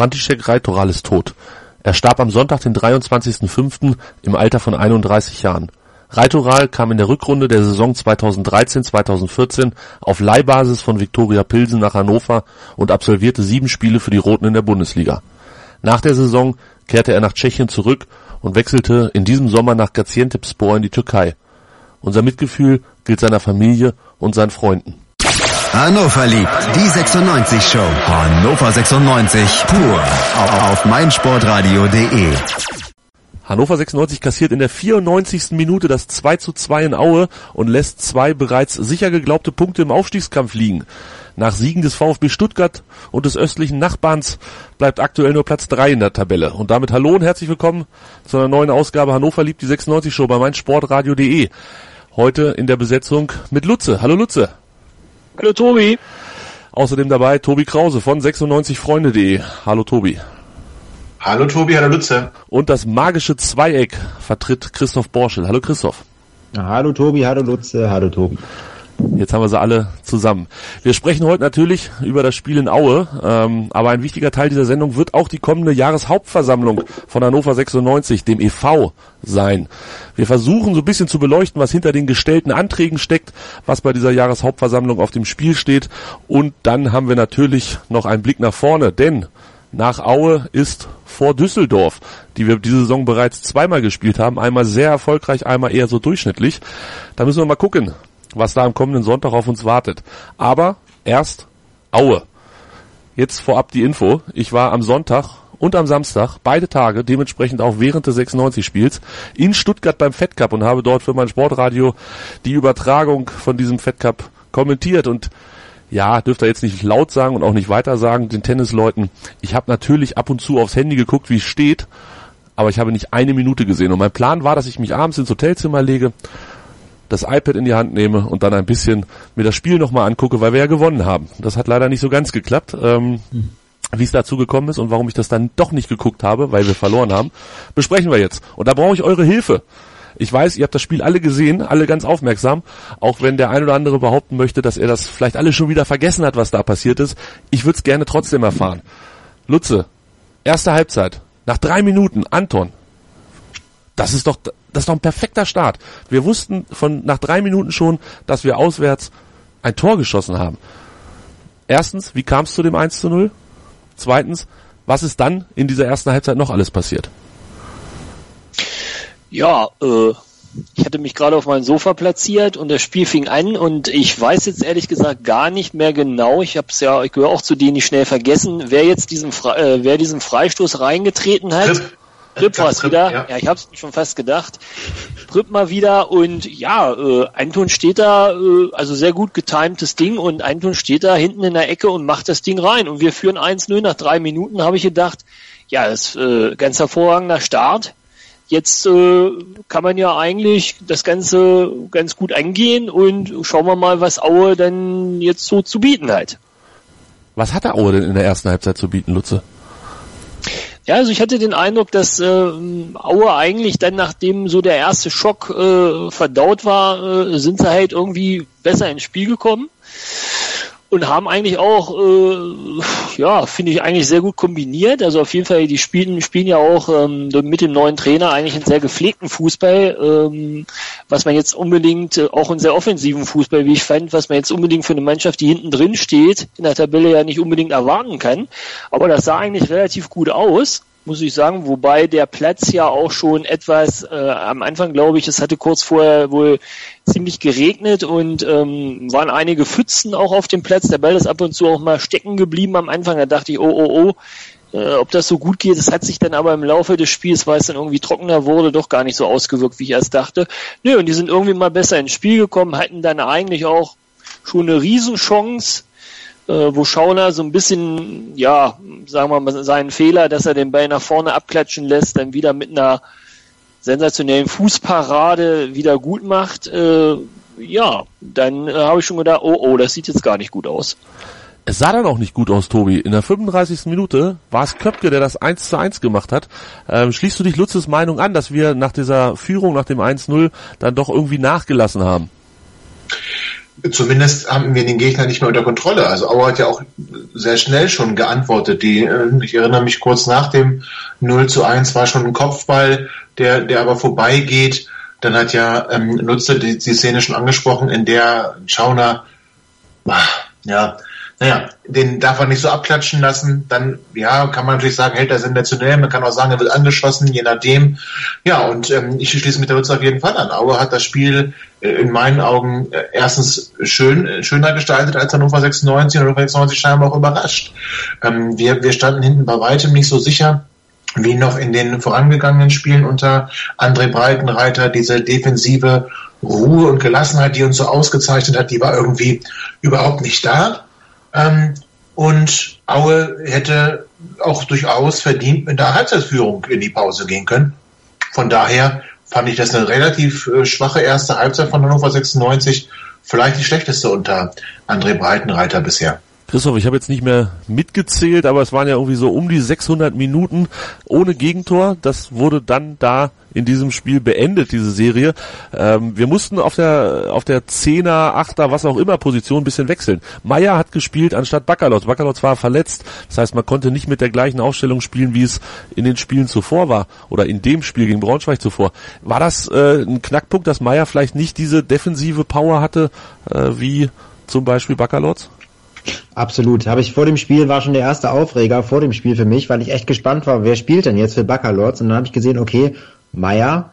František Reitoral ist tot. Er starb am Sonntag, den 23.05. im Alter von 31 Jahren. Reitoral kam in der Rückrunde der Saison 2013/2014 auf Leihbasis von Viktoria Pilsen nach Hannover und absolvierte sieben Spiele für die Roten in der Bundesliga. Nach der Saison kehrte er nach Tschechien zurück und wechselte in diesem Sommer nach Gaziantepspor in die Türkei. Unser Mitgefühl gilt seiner Familie und seinen Freunden. Hannover liebt die 96 Show. Hannover 96 pur auf meinsportradio.de. Hannover 96 kassiert in der 94. Minute das 2 zu 2 in Aue und lässt zwei bereits sicher geglaubte Punkte im Aufstiegskampf liegen. Nach Siegen des VfB Stuttgart und des östlichen Nachbarns bleibt aktuell nur Platz 3 in der Tabelle. Und damit hallo und herzlich willkommen zu einer neuen Ausgabe Hannover liebt die 96 Show bei meinsportradio.de. Heute in der Besetzung mit Lutze. Hallo Lutze. Hallo Tobi. Außerdem dabei Tobi Krause von 96freunde.de. Hallo Tobi. Hallo Tobi, hallo Lutze. Und das magische Zweieck vertritt Christoph Borschel. Hallo Christoph. Hallo Tobi, hallo Lutze, hallo Tobi. Jetzt haben wir sie alle zusammen. Wir sprechen heute natürlich über das Spiel in Aue, ähm, aber ein wichtiger Teil dieser Sendung wird auch die kommende Jahreshauptversammlung von Hannover 96, dem EV, sein. Wir versuchen so ein bisschen zu beleuchten, was hinter den gestellten Anträgen steckt, was bei dieser Jahreshauptversammlung auf dem Spiel steht und dann haben wir natürlich noch einen Blick nach vorne, denn nach Aue ist vor Düsseldorf, die wir diese Saison bereits zweimal gespielt haben, einmal sehr erfolgreich, einmal eher so durchschnittlich. Da müssen wir mal gucken, was da am kommenden Sonntag auf uns wartet. Aber erst Aue. Jetzt vorab die Info. Ich war am Sonntag und am Samstag, beide Tage, dementsprechend auch während des 96-Spiels, in Stuttgart beim Fed Cup und habe dort für mein Sportradio die Übertragung von diesem Fed Cup kommentiert und ja, dürft ihr jetzt nicht laut sagen und auch nicht weiter sagen den Tennisleuten. Ich habe natürlich ab und zu aufs Handy geguckt, wie es steht, aber ich habe nicht eine Minute gesehen. Und mein Plan war, dass ich mich abends ins Hotelzimmer lege, das iPad in die Hand nehme und dann ein bisschen mir das Spiel nochmal angucke, weil wir ja gewonnen haben. Das hat leider nicht so ganz geklappt. Ähm, hm. Wie es dazu gekommen ist und warum ich das dann doch nicht geguckt habe, weil wir verloren haben, besprechen wir jetzt. Und da brauche ich eure Hilfe. Ich weiß, ihr habt das Spiel alle gesehen, alle ganz aufmerksam, auch wenn der ein oder andere behaupten möchte, dass er das vielleicht alle schon wieder vergessen hat, was da passiert ist. Ich würde es gerne trotzdem erfahren. Lutze, erste Halbzeit, nach drei Minuten, Anton. Das ist doch, das ist doch ein perfekter Start. Wir wussten von nach drei Minuten schon, dass wir auswärts ein Tor geschossen haben. Erstens, wie kam es zu dem 1 zu 0? Zweitens, was ist dann in dieser ersten Halbzeit noch alles passiert? Ja, äh, ich hatte mich gerade auf mein Sofa platziert und das Spiel fing an und ich weiß jetzt ehrlich gesagt gar nicht mehr genau. Ich habe es ja, ich gehöre auch zu denen, die schnell vergessen, wer jetzt diesen, Fre äh, wer diesen Freistoß reingetreten hat. Tripp. Tripp war es wieder. Ja, ja ich habe es schon fast gedacht. Tripp mal wieder und ja, äh, Anton steht da, äh, also sehr gut getimtes Ding und Anton steht da hinten in der Ecke und macht das Ding rein und wir führen 1-0 nach drei Minuten, habe ich gedacht, ja, das ist äh, ganz hervorragender Start jetzt äh, kann man ja eigentlich das Ganze ganz gut angehen und schauen wir mal, was Aue dann jetzt so zu bieten hat. Was hat der Aue denn in der ersten Halbzeit zu bieten, Lutze? Ja, also ich hatte den Eindruck, dass äh, Aue eigentlich dann, nachdem so der erste Schock äh, verdaut war, äh, sind sie halt irgendwie besser ins Spiel gekommen und haben eigentlich auch, äh, ja, finde ich eigentlich sehr gut kombiniert. Also auf jeden Fall, die spielen, spielen ja auch ähm, mit dem neuen Trainer eigentlich einen sehr gepflegten Fußball, ähm, was man jetzt unbedingt, äh, auch einen sehr offensiven Fußball, wie ich fand, was man jetzt unbedingt für eine Mannschaft, die hinten drin steht, in der Tabelle ja nicht unbedingt erwarten kann. Aber das sah eigentlich relativ gut aus muss ich sagen, wobei der Platz ja auch schon etwas äh, am Anfang, glaube ich, es hatte kurz vorher wohl ziemlich geregnet und ähm, waren einige Pfützen auch auf dem Platz. Der Ball ist ab und zu auch mal stecken geblieben am Anfang. Da dachte ich, oh, oh, oh, äh, ob das so gut geht. Es hat sich dann aber im Laufe des Spiels, weil es dann irgendwie trockener wurde, doch gar nicht so ausgewirkt, wie ich erst dachte. Nö, und die sind irgendwie mal besser ins Spiel gekommen, hatten dann eigentlich auch schon eine Riesenchance wo Schauner so ein bisschen, ja, sagen wir mal, seinen Fehler, dass er den Ball nach vorne abklatschen lässt, dann wieder mit einer sensationellen Fußparade wieder gut macht, äh, ja, dann äh, habe ich schon gedacht, oh, oh, das sieht jetzt gar nicht gut aus. Es sah dann auch nicht gut aus, Tobi. In der 35. Minute war es Köpke, der das 1 zu 1 gemacht hat. Ähm, schließt du dich Lutzes Meinung an, dass wir nach dieser Führung, nach dem 1-0, dann doch irgendwie nachgelassen haben? Zumindest haben wir den Gegner nicht mehr unter Kontrolle. Also Auer hat ja auch sehr schnell schon geantwortet. Die, äh, ich erinnere mich kurz nach dem 0 zu 1 war schon ein Kopfball, der, der aber vorbeigeht. Dann hat ja ähm, Nutze die, die Szene schon angesprochen, in der Schauner, ja, naja, den darf man nicht so abklatschen lassen. Dann, ja, kann man natürlich sagen, hält er sensationell. Man kann auch sagen, er wird angeschossen, je nachdem. Ja, und ähm, ich schließe mit der Nutze auf jeden Fall an. Aue hat das Spiel äh, in meinen Augen äh, erstens schön, äh, schöner gestaltet als Hannover 96 und Hannover 96 scheinbar auch überrascht. Ähm, wir, wir standen hinten bei weitem nicht so sicher wie noch in den vorangegangenen Spielen unter André Breitenreiter, diese defensive Ruhe und Gelassenheit, die uns so ausgezeichnet hat, die war irgendwie überhaupt nicht da. Ähm, und Aue hätte auch durchaus verdient mit der Halbzeitführung in die Pause gehen können. Von daher fand ich das eine relativ äh, schwache erste Halbzeit von Hannover 96. Vielleicht die schlechteste unter André Breitenreiter bisher. Christoph, ich habe jetzt nicht mehr mitgezählt, aber es waren ja irgendwie so um die 600 Minuten ohne Gegentor. Das wurde dann da in diesem Spiel beendet, diese Serie. Ähm, wir mussten auf der auf der Zehner, Achter, was auch immer Position ein bisschen wechseln. Meier hat gespielt anstatt Baccalotz. Baccalotz war verletzt. Das heißt, man konnte nicht mit der gleichen Aufstellung spielen, wie es in den Spielen zuvor war oder in dem Spiel gegen Braunschweig zuvor. War das äh, ein Knackpunkt, dass Meier vielleicht nicht diese defensive Power hatte, äh, wie zum Beispiel Baccalotz? Absolut. Habe ich vor dem Spiel, war schon der erste Aufreger vor dem Spiel für mich, weil ich echt gespannt war, wer spielt denn jetzt für Baccalords? Und dann habe ich gesehen, okay, Meier.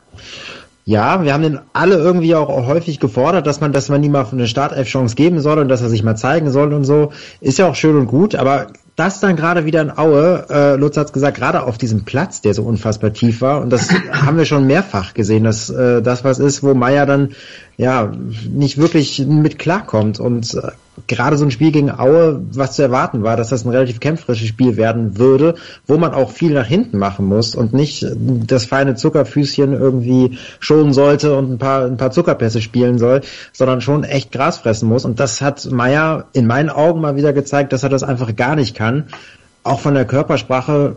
Ja, wir haben den alle irgendwie auch häufig gefordert, dass man, dass man ihm mal eine Startelf-Chance geben soll und dass er sich mal zeigen soll und so. Ist ja auch schön und gut, aber das dann gerade wieder in Aue, äh, Lutz hat gesagt, gerade auf diesem Platz, der so unfassbar tief war, und das haben wir schon mehrfach gesehen, dass äh, das was ist, wo Meier dann ja nicht wirklich mit klarkommt. Und äh, gerade so ein Spiel gegen Aue, was zu erwarten war, dass das ein relativ kämpferisches Spiel werden würde, wo man auch viel nach hinten machen muss und nicht das feine Zuckerfüßchen irgendwie schonen sollte und ein paar, ein paar Zuckerpässe spielen soll, sondern schon echt Gras fressen muss. Und das hat Meier in meinen Augen mal wieder gezeigt, dass er das einfach gar nicht kann. Auch von der Körpersprache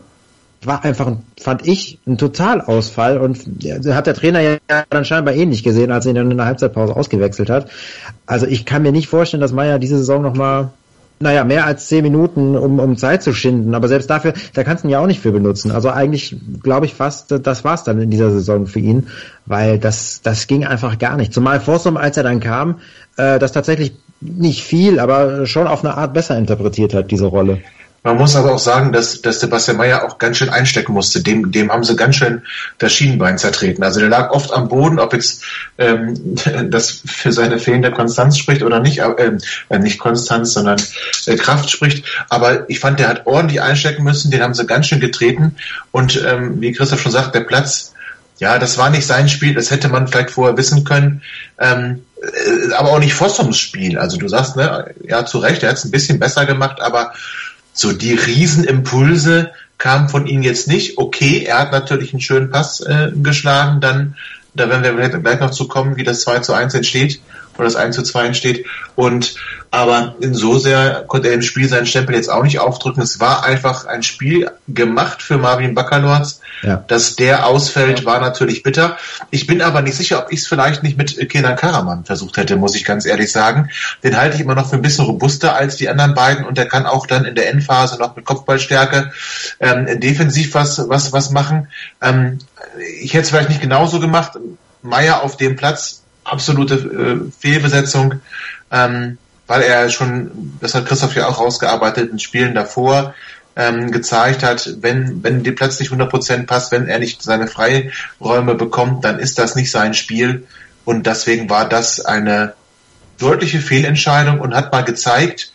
war einfach, fand ich, ein Totalausfall und hat der Trainer ja dann scheinbar eh nicht gesehen, als er ihn dann in der Halbzeitpause ausgewechselt hat. Also ich kann mir nicht vorstellen, dass Meier diese Saison nochmal, naja, mehr als zehn Minuten, um, um Zeit zu schinden. Aber selbst dafür, da kannst du ihn ja auch nicht für benutzen. Also eigentlich glaube ich fast, das war's dann in dieser Saison für ihn, weil das, das ging einfach gar nicht. Zumal Forsum, als er dann kam, äh, das tatsächlich nicht viel, aber schon auf eine Art besser interpretiert hat, diese Rolle. Man muss aber auch sagen, dass, dass Sebastian Mayer auch ganz schön einstecken musste. Dem, dem haben sie ganz schön das Schienenbein zertreten. Also der lag oft am Boden, ob jetzt ähm, das für seine fehlende Konstanz spricht oder nicht, äh, äh, nicht Konstanz, sondern äh, Kraft spricht. Aber ich fand, der hat ordentlich einstecken müssen, den haben sie ganz schön getreten. Und ähm, wie Christoph schon sagt, der Platz, ja, das war nicht sein Spiel, das hätte man vielleicht vorher wissen können. Ähm, äh, aber auch nicht Fossums Spiel. Also du sagst, ne, ja, zu Recht, er hat es ein bisschen besser gemacht, aber so die Riesenimpulse kamen von ihm jetzt nicht. Okay, er hat natürlich einen schönen Pass äh, geschlagen, dann, da werden wir gleich noch zu kommen, wie das 2 zu 1 entsteht oder das 1 zu 2 entsteht. Und aber in so sehr konnte er im Spiel seinen Stempel jetzt auch nicht aufdrücken. Es war einfach ein Spiel gemacht für Marvin Baccalords. Ja. Dass der ausfällt, war natürlich bitter. Ich bin aber nicht sicher, ob ich es vielleicht nicht mit Kenan Karaman versucht hätte, muss ich ganz ehrlich sagen. Den halte ich immer noch für ein bisschen robuster als die anderen beiden und der kann auch dann in der Endphase noch mit Kopfballstärke ähm, defensiv was, was, was machen. Ähm, ich hätte es vielleicht nicht genauso gemacht. Meier auf dem Platz, absolute äh, Fehlbesetzung. Ähm, weil er schon, das hat Christoph ja auch rausgearbeitet, in Spielen davor ähm, gezeigt hat, wenn, wenn die Platz nicht 100% passt, wenn er nicht seine Freiräume bekommt, dann ist das nicht sein Spiel. Und deswegen war das eine deutliche Fehlentscheidung und hat mal gezeigt,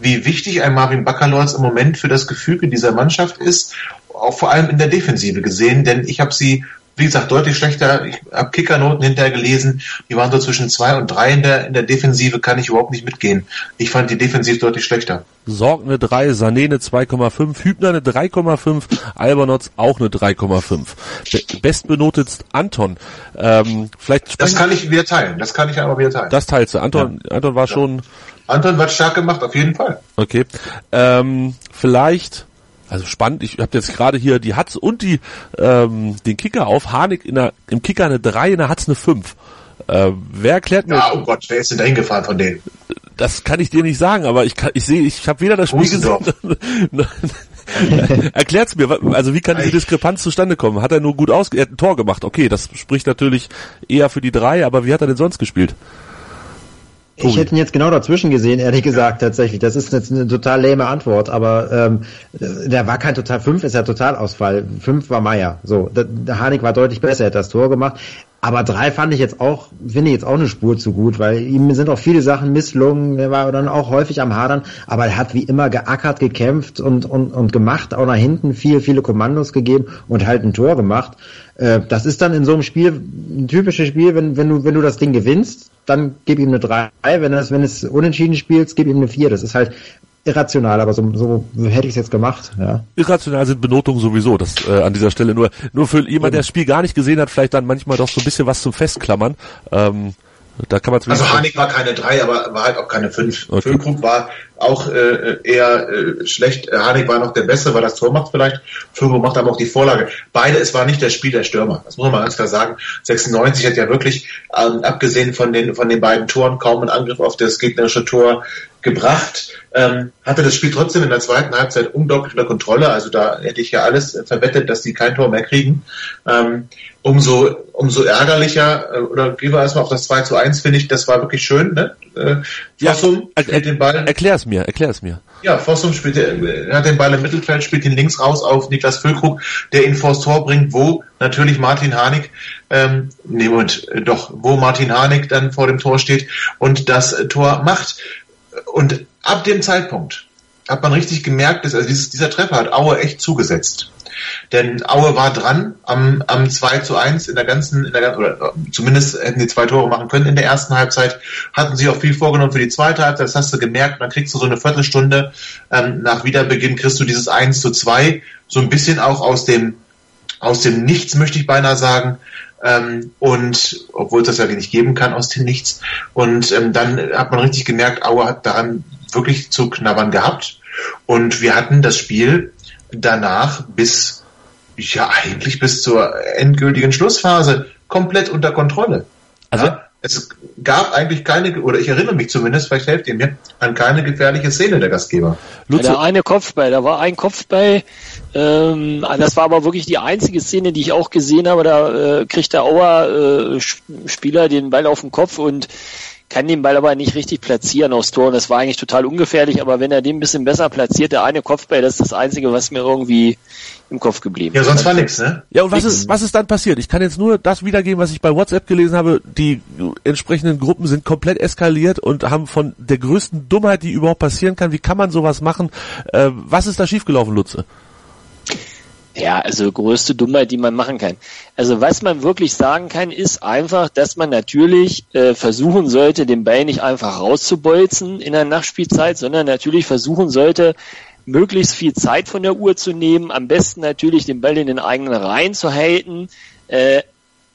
wie wichtig ein Marvin Baccalords im Moment für das Gefüge dieser Mannschaft ist, auch vor allem in der Defensive gesehen, denn ich habe sie wie gesagt, deutlich schlechter. Ich habe Kickernoten hinterher gelesen, die waren so zwischen zwei und drei in der, in der Defensive, kann ich überhaupt nicht mitgehen. Ich fand die Defensiv deutlich schlechter. Sorg eine 3, Sané eine 2,5, Hübner eine 3,5, Albernotz auch eine 3,5. Be bestbenotet Anton. Ähm, vielleicht das kann ich wieder teilen, das kann ich aber wieder teilen. Das teilst du. Anton, ja. Anton war ja. schon... Anton war stark gemacht, auf jeden Fall. Okay. Ähm, vielleicht also spannend, ich habe jetzt gerade hier die Hatz und die ähm, den Kicker auf. Harnik in der, im Kicker eine 3, in der Hatz eine 5. Äh, wer erklärt mir? Ja, oh Gott, wer ist denn da hingefahren von denen? Das kann ich dir nicht sagen, aber ich kann, ich sehe, ich habe weder das Spiel gesehen. Erklärt's mir, also wie kann diese Diskrepanz zustande kommen? Hat er nur gut aus, er hat ein Tor gemacht, okay, das spricht natürlich eher für die drei, aber wie hat er denn sonst gespielt? Ich hätte ihn jetzt genau dazwischen gesehen, ehrlich gesagt, tatsächlich. Das ist jetzt eine total lame Antwort, aber ähm, der war kein total, fünf ist ja Totalausfall. Fünf war Meier. So, der Harnik war deutlich besser, er hat das Tor gemacht. Aber drei fand ich jetzt auch, finde ich jetzt auch eine Spur zu gut, weil ihm sind auch viele Sachen misslungen, er war dann auch häufig am Hadern, aber er hat wie immer geackert, gekämpft und, und, und gemacht, auch nach hinten viel, viele Kommandos gegeben und halt ein Tor gemacht. Äh, das ist dann in so einem Spiel ein typisches Spiel, wenn, wenn du, wenn du das Ding gewinnst, dann gib ihm eine drei, wenn es, wenn es unentschieden spielst, gib ihm eine vier. Das ist halt, irrational, aber so, so hätte ich es jetzt gemacht. Ja. Irrational sind Benotungen sowieso, das äh, an dieser Stelle nur nur für jemand, der das Spiel gar nicht gesehen hat, vielleicht dann manchmal doch so ein bisschen was zum Festklammern. Ähm, da kann man also Hanik war keine drei, aber war halt auch keine fünf. Okay. Füllkrug war auch äh, eher äh, schlecht. Hanik war noch der Bessere, weil das Tor macht vielleicht. Füllkrug macht aber auch die Vorlage. Beide, es war nicht das Spiel der Stürmer. Das muss man mal ganz klar sagen. 96 hat ja wirklich, ähm, abgesehen von den, von den beiden Toren, kaum einen Angriff auf das gegnerische Tor gebracht. Ähm, hatte das Spiel trotzdem in der zweiten Halbzeit unglaublich unter Kontrolle. Also da hätte ich ja alles verwettet, dass die kein Tor mehr kriegen. Ähm, umso, umso ärgerlicher, äh, oder gehen wir erstmal auf das 2 zu 1, finde ich, das war wirklich schön, ne? Äh, Fossum ja, er, den Ball. Erklär es mir, erklär es mir. Ja, Fossum spielt, er hat den Ball im Mittelfeld, spielt ihn links raus auf Niklas Füllkrug, der ihn vors Tor bringt, wo natürlich Martin Harnik, ähm, nee, und äh, doch, wo Martin Harnik dann vor dem Tor steht und das Tor macht. Und ab dem Zeitpunkt hat man richtig gemerkt, dass also dieses, dieser Treffer hat Aue echt zugesetzt. Denn Aue war dran am, am 2 zu 1 in der ganzen, in der, oder zumindest hätten die zwei Tore machen können in der ersten Halbzeit, hatten sich auch viel vorgenommen für die zweite Halbzeit, das hast du gemerkt, dann kriegst du so eine Viertelstunde ähm, nach Wiederbeginn kriegst du dieses 1 zu 2, so ein bisschen auch aus dem, aus dem Nichts, möchte ich beinahe sagen, ähm, und obwohl es das ja nicht geben kann aus dem Nichts. Und ähm, dann hat man richtig gemerkt, Aue hat daran wirklich zu knabbern gehabt. Und wir hatten das Spiel danach bis, ja, eigentlich bis zur endgültigen Schlussphase komplett unter Kontrolle. Also, ja? es gab eigentlich keine, oder ich erinnere mich zumindest, vielleicht helft ihr mir, an keine gefährliche Szene der Gastgeber. Ja, der eine Kopfball, da war ein Kopfball, ähm, das war aber wirklich die einzige Szene, die ich auch gesehen habe, da äh, kriegt der Auer äh, Spieler den Ball auf den Kopf und kann den Ball aber nicht richtig platzieren aufs Tor. Und das war eigentlich total ungefährlich, aber wenn er den ein bisschen besser platziert, der eine Kopfball, das ist das Einzige, was mir irgendwie im Kopf geblieben ist. Ja, sonst war nichts, ne? Ja, und was ist, was ist dann passiert? Ich kann jetzt nur das wiedergeben, was ich bei WhatsApp gelesen habe. Die entsprechenden Gruppen sind komplett eskaliert und haben von der größten Dummheit, die überhaupt passieren kann, wie kann man sowas machen? Äh, was ist da schiefgelaufen, Lutze? Ja, also größte Dummheit, die man machen kann. Also was man wirklich sagen kann, ist einfach, dass man natürlich äh, versuchen sollte, den Ball nicht einfach rauszubolzen in der Nachspielzeit, sondern natürlich versuchen sollte, möglichst viel Zeit von der Uhr zu nehmen, am besten natürlich den Ball in den eigenen Reihen zu halten, äh,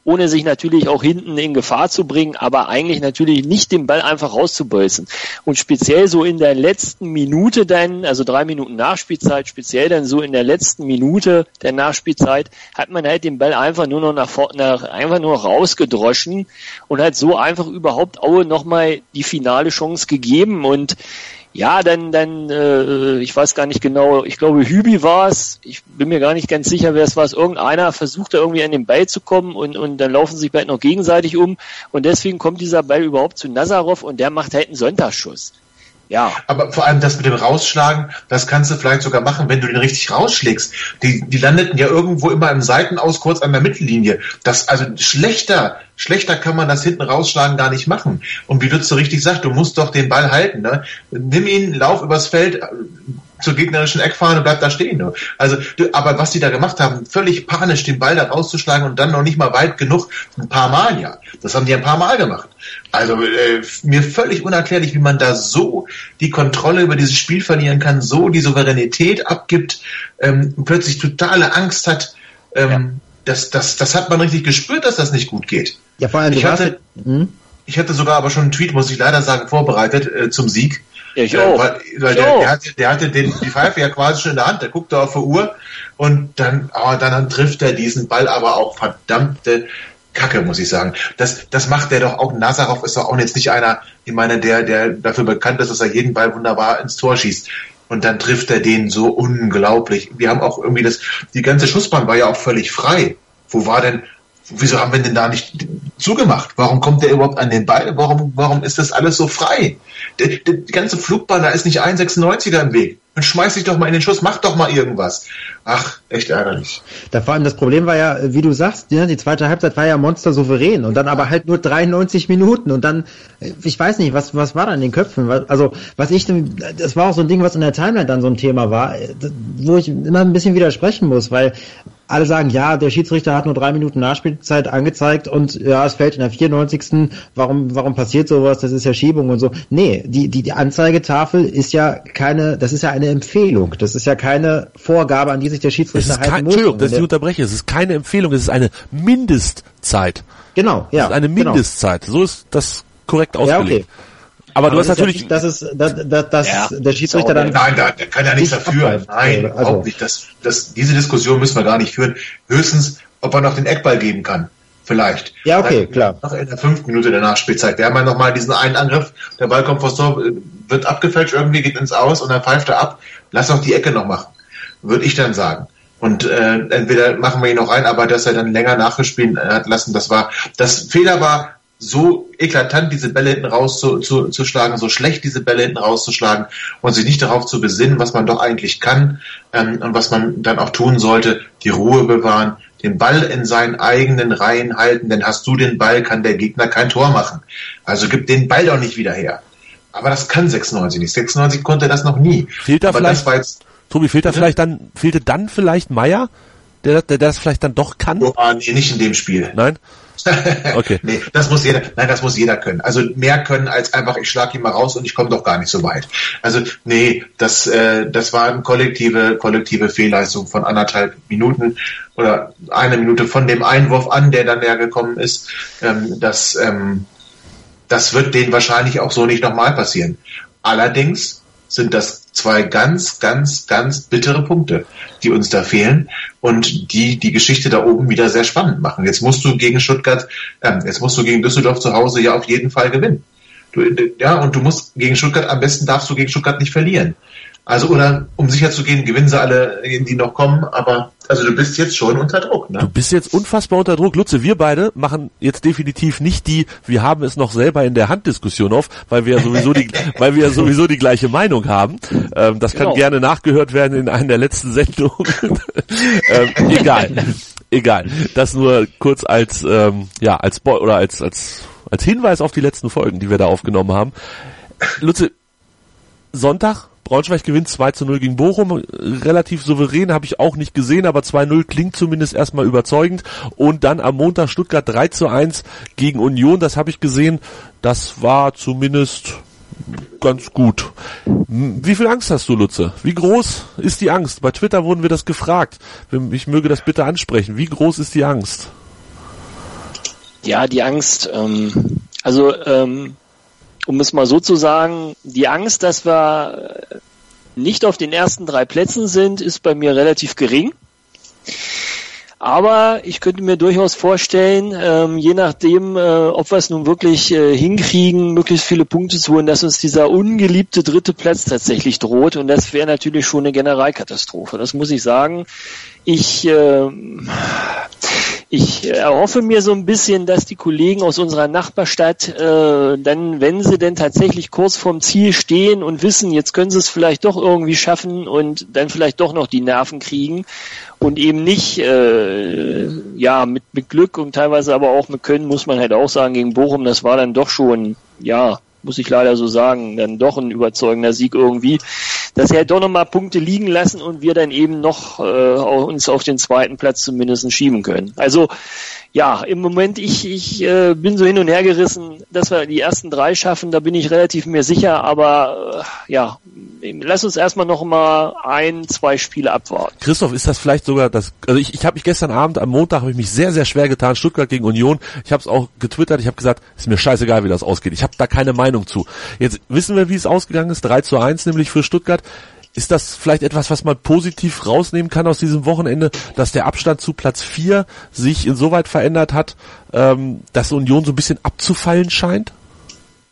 ohne sich natürlich auch hinten in Gefahr zu bringen, aber eigentlich natürlich nicht den Ball einfach rauszubolzen. Und speziell so in der letzten Minute dann, also drei Minuten Nachspielzeit, speziell dann so in der letzten Minute der Nachspielzeit, hat man halt den Ball einfach nur noch nach, nach einfach nur rausgedroschen und hat so einfach überhaupt Aue nochmal die finale Chance gegeben und ja, dann, dann, äh, ich weiß gar nicht genau, ich glaube Hübi war es, ich bin mir gar nicht ganz sicher, wer es war. Irgendeiner versucht da irgendwie an den Ball zu kommen und, und dann laufen sich beide noch gegenseitig um und deswegen kommt dieser Ball überhaupt zu Nazarov und der macht halt einen Sonntagsschuss. Ja. Aber vor allem das mit dem Rausschlagen, das kannst du vielleicht sogar machen, wenn du den richtig rausschlägst. Die, die landeten ja irgendwo immer im Seitenaus kurz an der Mittellinie. Das, also schlechter, schlechter kann man das hinten rausschlagen gar nicht machen. Und wie Lutz so richtig sagt, du musst doch den Ball halten, ne? Nimm ihn, lauf übers Feld, zur gegnerischen Eckfahne bleibt da stehen. Ne? Also, aber was die da gemacht haben, völlig panisch den Ball da rauszuschlagen und dann noch nicht mal weit genug, ein paar Mal ja. Das haben die ein paar Mal gemacht. Also äh, mir völlig unerklärlich, wie man da so die Kontrolle über dieses Spiel verlieren kann, so die Souveränität abgibt, ähm, plötzlich totale Angst hat. Ähm, ja. das, das, das hat man richtig gespürt, dass das nicht gut geht. Ja, vor allem, ich hatte, hm? ich hatte sogar aber schon einen Tweet, muss ich leider sagen, vorbereitet äh, zum Sieg. Ja, ich auch. Weil, weil ich der, auch. der, hatte, der hatte den, die Pfeife ja quasi schon in der Hand, der guckte auf die Uhr und dann, oh, dann, dann trifft er diesen Ball aber auch verdammte Kacke, muss ich sagen. Das, das macht der doch auch. Nazarov ist doch auch jetzt nicht einer, ich meine, der, der dafür bekannt ist, dass er jeden Ball wunderbar ins Tor schießt. Und dann trifft er den so unglaublich. Wir haben auch irgendwie das, die ganze Schussbahn war ja auch völlig frei. Wo war denn, wieso haben wir denn da nicht zugemacht? Warum kommt der überhaupt an den Ball? Warum, warum ist das alles so frei? Die, die ganze Flugbahn, da ist nicht ein 96er im Weg. Dann schmeiß dich doch mal in den Schuss, mach doch mal irgendwas. Ach, echt ärgerlich. Da vor allem das Problem war ja, wie du sagst, ja, die zweite Halbzeit war ja monster souverän und dann aber halt nur 93 Minuten und dann, ich weiß nicht, was, was war da in den Köpfen? Also, was ich, das war auch so ein Ding, was in der Timeline dann so ein Thema war, wo ich immer ein bisschen widersprechen muss, weil alle sagen, ja, der Schiedsrichter hat nur drei Minuten Nachspielzeit angezeigt und ja, es fällt in der 94. Warum, warum passiert sowas? Das ist ja Schiebung und so. Nee, die, die, die Anzeigetafel ist ja keine, das ist ja eine Empfehlung. Das ist ja keine Vorgabe, an die sich der Schiedsrichter halten kein, muss. Entschuldigung, dass ich unterbreche. Es ist keine Empfehlung, es ist eine Mindestzeit. Genau, ja. Es ist eine genau. Mindestzeit. So ist das korrekt Ja, ausgelegt. okay. Aber, du Aber hast das ist ja natürlich, nicht, dass es, dass, dass, dass Ja. der Schiedsrichter dann Nein, da, da kann er nichts Nicht dafür. abpfeift. Nein, Also- überhaupt nicht. Das, das, diese Diskussion müssen wir gar nicht führen. Höchstens, ob er noch den Eckball geben kann. Vielleicht. Ja, okay, klar. Noch in der fünften Minute der Nachspielzeit. Wir haben ja nochmal diesen einen Angriff. Der Ball kommt vors Tor, äh, wird abgefälscht, irgendwie geht ins Aus und dann pfeift er ab. Lass doch die Ecke noch machen. Würde ich dann sagen. Und äh, entweder machen wir ihn noch rein, aber dass er dann länger nachgespielt äh, hat lassen, das war, das Fehler war so eklatant, diese Bälle hinten rauszuschlagen, zu, zu schlagen, so schlecht diese Bälle hinten rauszuschlagen und sich nicht darauf zu besinnen, was man doch eigentlich kann ähm, und was man dann auch tun sollte, die Ruhe bewahren, den Ball in seinen eigenen Reihen halten, denn hast du den Ball, kann der Gegner kein Tor machen. Also gib den Ball doch nicht wieder her. Aber das kann 96 nicht. 96 konnte das noch nie. Fehlt da Aber vielleicht- das war jetzt, Tobi, fehlt da Bitte? vielleicht dann, fehlte dann vielleicht Meier, der, der, der das vielleicht dann doch kann? oh, nee, nicht in dem Spiel. Nein? Okay. nee, das muss jeder, nein, das muss jeder können. Also mehr können als einfach, ich schlag ihn mal raus und ich komme doch gar nicht so weit. Also nee, das, äh, das war eine kollektive, kollektive Fehlleistung von anderthalb Minuten oder eine Minute von dem Einwurf an, der dann ja gekommen ist. Ähm, das, ähm, das wird denen wahrscheinlich auch so nicht nochmal passieren. Allerdings sind das zwei ganz, ganz, ganz bittere Punkte, die uns da fehlen und die die Geschichte da oben wieder sehr spannend machen. Jetzt musst du gegen Stuttgart, ähm, jetzt musst du gegen Düsseldorf zu Hause ja auf jeden Fall gewinnen. Du, ja, und du musst gegen Stuttgart, am besten darfst du gegen Stuttgart nicht verlieren. Also, oder um sicher zu gehen, gewinnen sie alle, die noch kommen, aber also du bist jetzt schon unter Druck, Du ne? bist jetzt unfassbar unter Druck. Lutze, wir beide machen jetzt definitiv nicht die, wir haben es noch selber in der Hand Diskussion auf, weil wir ja sowieso die, weil wir ja sowieso die gleiche Meinung haben. Ähm, das kann Genau. gerne nachgehört werden in einer der letzten Sendungen. ähm, egal. Egal. Das nur kurz als, ähm, ja, als, Bo oder als, als, als Hinweis auf die letzten Folgen, die wir da aufgenommen haben. Lutze, Sonntag, Braunschweig gewinnt 2 zu 0 gegen Bochum. Relativ souverän, habe ich auch nicht gesehen, aber 2-0 klingt zumindest erstmal überzeugend. Und dann am Montag Stuttgart 3 zu 1 gegen Union, das habe ich gesehen. Das war zumindest ganz gut. Wie viel Angst hast du, Lutze? Wie groß ist die Angst? Bei Twitter wurden wir das gefragt. Ich möge das bitte ansprechen. Wie groß ist die Angst? Ja, die Angst. Ähm, also, ähm, um es mal so zu sagen, die Angst, dass wir äh, nicht auf den ersten drei Plätzen sind, ist bei mir relativ gering. Aber ich könnte mir durchaus vorstellen, ähm, je nachdem, äh, ob wir es nun wirklich äh, hinkriegen, möglichst viele Punkte zu holen, dass uns dieser ungeliebte dritte Platz tatsächlich droht. Und das wäre natürlich schon eine Generalkatastrophe. Das muss ich sagen. Ich, äh, ich erhoffe mir so ein bisschen, dass die Kollegen aus unserer Nachbarstadt äh, dann, wenn sie denn tatsächlich kurz vorm Ziel stehen und wissen, jetzt können sie es vielleicht doch irgendwie schaffen und dann vielleicht doch noch die Nerven kriegen und eben nicht, äh, ja, mit, mit Glück und teilweise aber auch mit Können, muss man halt auch sagen, gegen Bochum, das war dann doch schon, ja, muss ich leider so sagen, dann doch ein überzeugender Sieg irgendwie, dass halt doch nochmal Punkte liegen lassen und wir dann eben noch äh, uns auf den zweiten Platz zumindest schieben können. Also ja, im Moment, ich, ich äh, bin so hin und her gerissen, dass wir die ersten drei schaffen, da bin ich relativ mir sicher, aber äh, ja, lass uns erstmal noch mal ein, zwei Spiele abwarten. Christoph, ist das vielleicht sogar das, also ich, ich habe mich gestern Abend, am Montag habe ich mich sehr, sehr schwer getan, Stuttgart gegen Union. Ich habe es auch getwittert, ich habe gesagt, ist mir scheißegal, wie das ausgeht. Ich habe da keine Meinung zu. Jetzt wissen wir, wie es ausgegangen ist, 3 zu 1 nämlich für Stuttgart. Ist das vielleicht etwas, was man positiv rausnehmen kann aus diesem Wochenende, dass der Abstand zu Platz 4 sich insoweit verändert hat, ähm, dass Union so ein bisschen abzufallen scheint?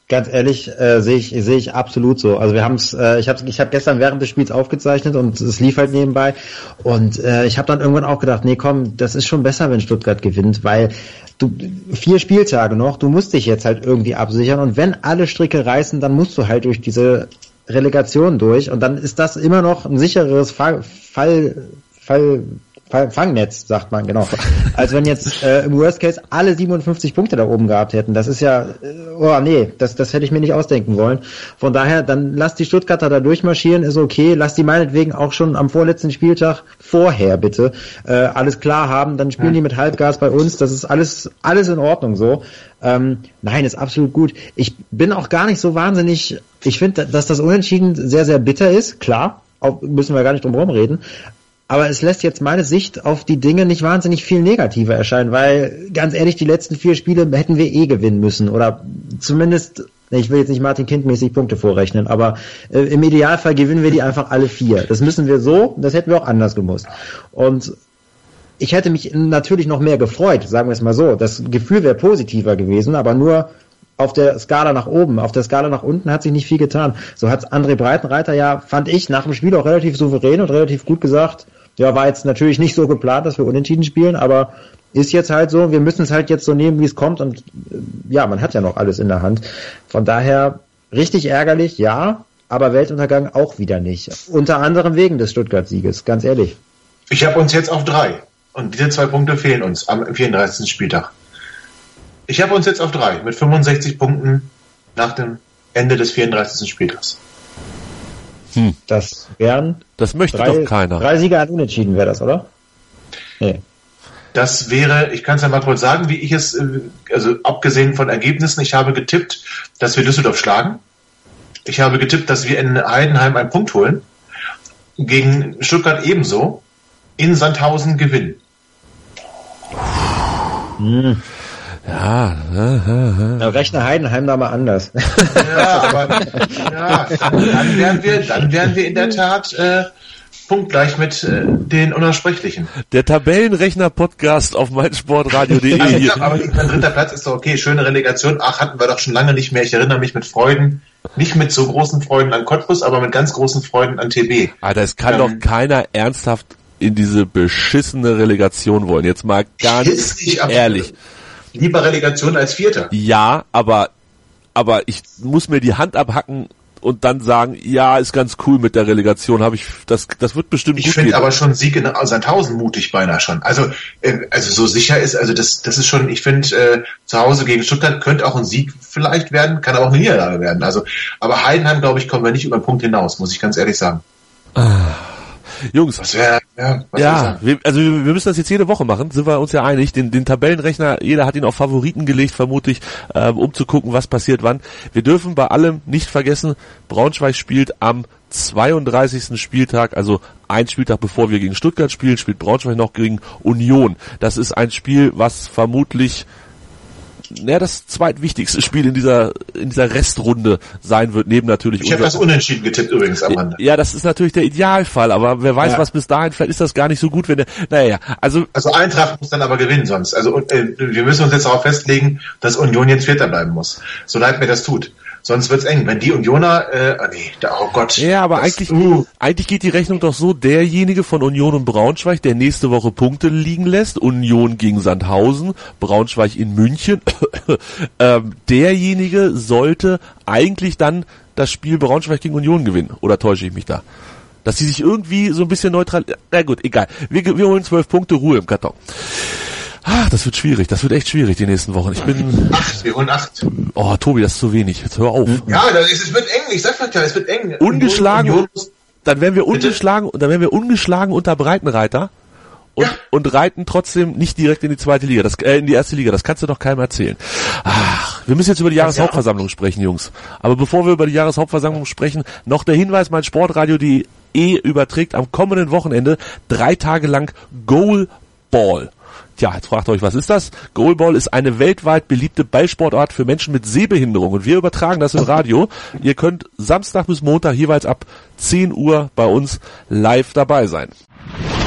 Ganz ehrlich, äh, sehe ich sehe ich absolut so. Also wir haben es, äh, ich habe ich hab gestern während des Spiels aufgezeichnet und es lief halt nebenbei und äh, ich habe dann irgendwann auch gedacht, nee, komm, das ist schon besser, wenn Stuttgart gewinnt, weil du vier Spieltage noch, du musst dich jetzt halt irgendwie absichern und wenn alle Stricke reißen, dann musst du halt durch diese Relegation durch und dann ist das immer noch ein sicheres Fall, Fall, Fall Fangnetz, sagt man, genau. Als wenn jetzt äh, im Worst Case alle 57 Punkte da oben gehabt hätten. Das ist ja, äh, oh nee, das, das hätte ich mir nicht ausdenken wollen. Von daher, dann lass die Stuttgarter da durchmarschieren, ist okay. Lass die meinetwegen auch schon am vorletzten Spieltag vorher bitte äh, alles klar haben. Dann spielen ja. die mit Halbgas bei uns. Das ist alles, alles in Ordnung so. Ähm, nein, ist absolut gut. Ich bin auch gar nicht so wahnsinnig, ich finde, dass das Unentschieden sehr, sehr bitter ist, klar. Auch müssen wir gar nicht drum herum reden aber es lässt jetzt meine Sicht auf die Dinge nicht wahnsinnig viel negativer erscheinen, weil ganz ehrlich, die letzten vier Spiele hätten wir eh gewinnen müssen oder zumindest ich will jetzt nicht Martin Kind-mäßig Punkte vorrechnen, aber äh, im Idealfall gewinnen wir die einfach alle vier. Das müssen wir so, das hätten wir auch anders gemusst. Und ich hätte mich natürlich noch mehr gefreut, sagen wir es mal so. Das Gefühl wäre positiver gewesen, aber nur auf der Skala nach oben. Auf der Skala nach unten hat sich nicht viel getan. So hat André Breitenreiter ja, fand ich, nach dem Spiel auch relativ souverän und relativ gut gesagt, ja, war jetzt natürlich nicht so geplant, dass wir unentschieden spielen, aber ist jetzt halt so, wir müssen es halt jetzt so nehmen, wie es kommt und äh, ja, man hat ja noch alles in der Hand. Von daher richtig ärgerlich, ja, aber Weltuntergang auch wieder nicht. Unter anderem wegen des Stuttgart-Sieges, ganz ehrlich. Ich habe uns jetzt auf drei und diese zwei Punkte fehlen uns am 34. Spieltag. Ich habe uns jetzt auf drei mit 65 Punkten nach dem Ende des 34. Spieltags. Hm. Das wären. Das möchte drei, doch keiner. Drei Sieger an Unentschieden wäre das, oder? Nee. Das wäre, ich kann es ja mal kurz sagen, wie ich es, äh, also abgesehen von Ergebnissen, ich habe getippt, dass wir Düsseldorf schlagen. Ich habe getippt, dass wir in Heidenheim einen Punkt holen. Gegen Stuttgart ebenso. In Sandhausen gewinnen. Hm. Ja, ja, Rechner Heidenheim da mal anders. Ja, aber ja, dann wären wir, dann wären wir in der Tat äh, punktgleich mit äh, den Unaussprechlichen. Der Tabellenrechner-Podcast auf meinsportradio.de. Also, aber mein dritter Platz ist doch okay, schöne Relegation. Ach, hatten wir doch schon lange nicht mehr. Ich erinnere mich mit Freuden, nicht mit so großen Freuden an Cottbus, aber mit ganz großen Freuden an TB. Alter, es kann ähm, doch keiner ernsthaft in diese beschissene Relegation wollen. Jetzt mal ganz ehrlich lieber Relegation als Vierter. Ja, aber, aber ich muss mir die Hand abhacken und dann sagen, ja, ist ganz cool mit der Relegation, habe ich, das, das wird bestimmt ich finde aber schon Sieg in Sandhausen mutig beinahe schon. Also, äh, also so sicher ist, also das, das ist schon, ich finde, äh, zu Hause gegen Stuttgart könnte auch ein Sieg vielleicht werden, kann aber auch eine Niederlage werden. Also, aber Heidenheim, glaube ich, kommen wir nicht über den Punkt hinaus, muss ich ganz ehrlich sagen. Ah. Jungs. Was wär, ja, was ja wir, also wir müssen das jetzt jede Woche machen, sind wir uns ja einig. Den, den Tabellenrechner, jeder hat ihn auf Favoriten gelegt, vermutlich, ähm, um zu gucken, was passiert wann. Wir dürfen bei allem nicht vergessen, Braunschweig spielt am 32. Spieltag, also ein Spieltag bevor wir gegen Stuttgart spielen, spielt Braunschweig noch gegen Union. Das ist ein Spiel, was vermutlich ja, das zweitwichtigste Spiel in dieser in dieser Restrunde sein wird, neben natürlich. Ich habe das unentschieden getippt übrigens am Ende. Ja, das ist natürlich der Idealfall, aber wer weiß, ja. was bis dahin, vielleicht ist das gar nicht so gut, wenn der, naja, also. Also Eintracht muss dann aber gewinnen sonst. Also äh, wir müssen uns jetzt darauf festlegen, dass Union jetzt Vierter bleiben muss. So leid mir das tut. Sonst wird's eng. Wenn die Unioner, äh, ah nee, da, oh Gott. Ja, aber das, eigentlich, uh. eigentlich geht die Rechnung doch so, derjenige von Union und Braunschweig, der nächste Woche Punkte liegen lässt, Union gegen Sandhausen, Braunschweig in München, ähm, derjenige sollte eigentlich dann das Spiel Braunschweig gegen Union gewinnen. Oder täusche ich mich da? Dass sie sich irgendwie so ein bisschen neutral, na gut, egal. Wir, wir holen zwölf Punkte, Ruhe im Karton. Ach, das wird schwierig. Das wird echt schwierig die nächsten Wochen. Ich bin. Acht, wir holen acht. Oh, Tobi, das ist zu wenig. Jetzt hör auf. Ja, das ist, es wird eng. Ich sag ja, es wird eng. Ungeschlagen. Union, dann werden wir ungeschlagen, dann werden wir ungeschlagen unter Breitenreiter. Und, ja. und reiten trotzdem nicht direkt in die zweite Liga, das, äh, in die erste Liga. Das kannst du doch keinem erzählen. Ach, wir müssen jetzt über die Jahreshauptversammlung sprechen, Jungs. Aber bevor wir über die Jahreshauptversammlung sprechen, noch der Hinweis, mein Sportradio, die E überträgt am kommenden Wochenende drei Tage lang Goal Goalball. Tja, jetzt fragt euch, was ist das? Goalball ist eine weltweit beliebte Ballsportart für Menschen mit Sehbehinderung und wir übertragen das im Radio. Ihr könnt Samstag bis Montag jeweils ab 10 Uhr bei uns live dabei sein.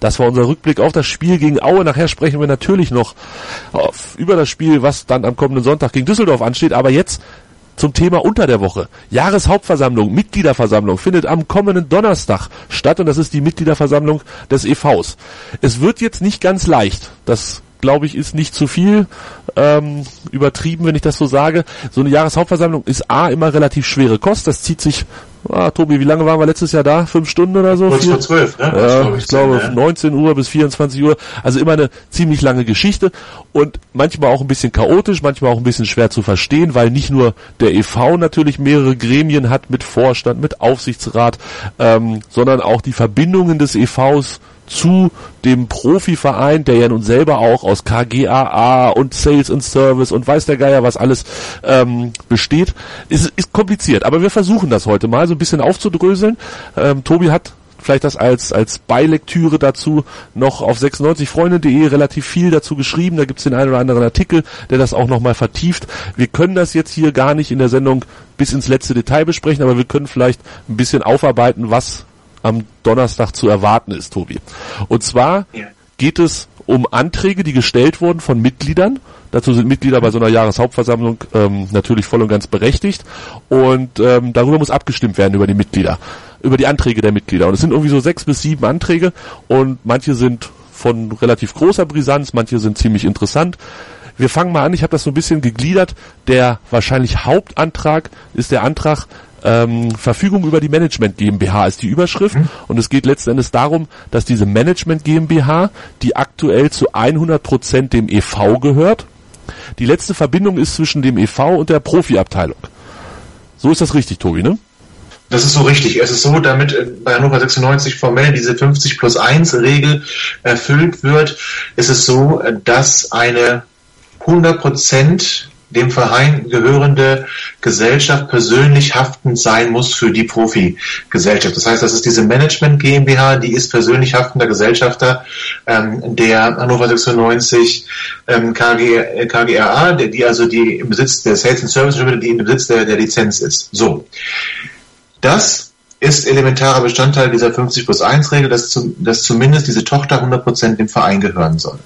Das war unser Rückblick auf das Spiel gegen Aue. Nachher sprechen wir natürlich noch auf, über das Spiel, was dann am kommenden Sonntag gegen Düsseldorf ansteht. Aber jetzt zum Thema unter der Woche. Jahreshauptversammlung, Mitgliederversammlung findet am kommenden Donnerstag statt und das ist die Mitgliederversammlung des EVs. Es wird jetzt nicht ganz leicht. Das glaube ich, ist nicht zu viel ähm, übertrieben, wenn ich das so sage. So eine Jahreshauptversammlung ist A immer relativ schwere Kost. Das zieht sich Ah, Tobi, wie lange waren wir letztes Jahr da? Fünf Stunden oder so? Kurz vor zwölf, ne? Ja, ich glaube ja. 19 Uhr bis 24 Uhr. Also immer eine ziemlich lange Geschichte und manchmal auch ein bisschen chaotisch, manchmal auch ein bisschen schwer zu verstehen, weil nicht nur der EV natürlich mehrere Gremien hat mit Vorstand, mit Aufsichtsrat, ähm, sondern auch die Verbindungen des EVs zu dem Profiverein, der ja nun selber auch aus KGAA und Sales and Service und weiß der Geier was alles ähm, besteht, ist, ist kompliziert. Aber wir versuchen das heute mal so ein bisschen aufzudröseln. Ähm, Tobi hat vielleicht das als, als Beilektüre dazu noch auf 96freunde.de relativ viel dazu geschrieben. Da gibt's den einen oder anderen Artikel, der das auch nochmal vertieft. Wir können das jetzt hier gar nicht in der Sendung bis ins letzte Detail besprechen, aber wir können vielleicht ein bisschen aufarbeiten, was am Donnerstag zu erwarten ist, Tobi. Und zwar ja. geht es um Anträge, die gestellt wurden von Mitgliedern. Dazu sind Mitglieder bei so einer Jahreshauptversammlung ähm, natürlich voll und ganz berechtigt. Und ähm, darüber muss abgestimmt werden über die Mitglieder, über die Anträge der Mitglieder. Und es sind irgendwie so sechs bis sieben Anträge und manche sind von relativ großer Brisanz, manche sind ziemlich interessant. Wir fangen mal an, ich habe das so ein bisschen gegliedert. Der wahrscheinlich Hauptantrag ist der Antrag, ähm, Verfügung über die Management GmbH ist die Überschrift mhm. und es geht letzten Endes darum, dass diese Management GmbH, die aktuell zu 100 Prozent dem EV gehört, die letzte Verbindung ist zwischen dem EV und der Profiabteilung. So ist das richtig, Tobi, ne? Das ist so richtig. Es ist so, damit äh, bei Hannover 96 formell diese 50 plus 1 Regel erfüllt wird, ist es so, äh, dass eine 100 Prozent dem Verein gehörende Gesellschaft persönlich haftend sein muss für die Profi-Gesellschaft. Das heißt, das ist diese Management GmbH, die ist persönlich haftender Gesellschafter ähm, der Hannover 96 ähm, KG, KGRA, die, die also die im Besitz der Sales and Service die im Besitz der, der Lizenz ist. So. Das ist elementarer Bestandteil dieser 50 plus 1 Regel, dass, zu, dass zumindest diese Tochter 100% dem Verein gehören soll.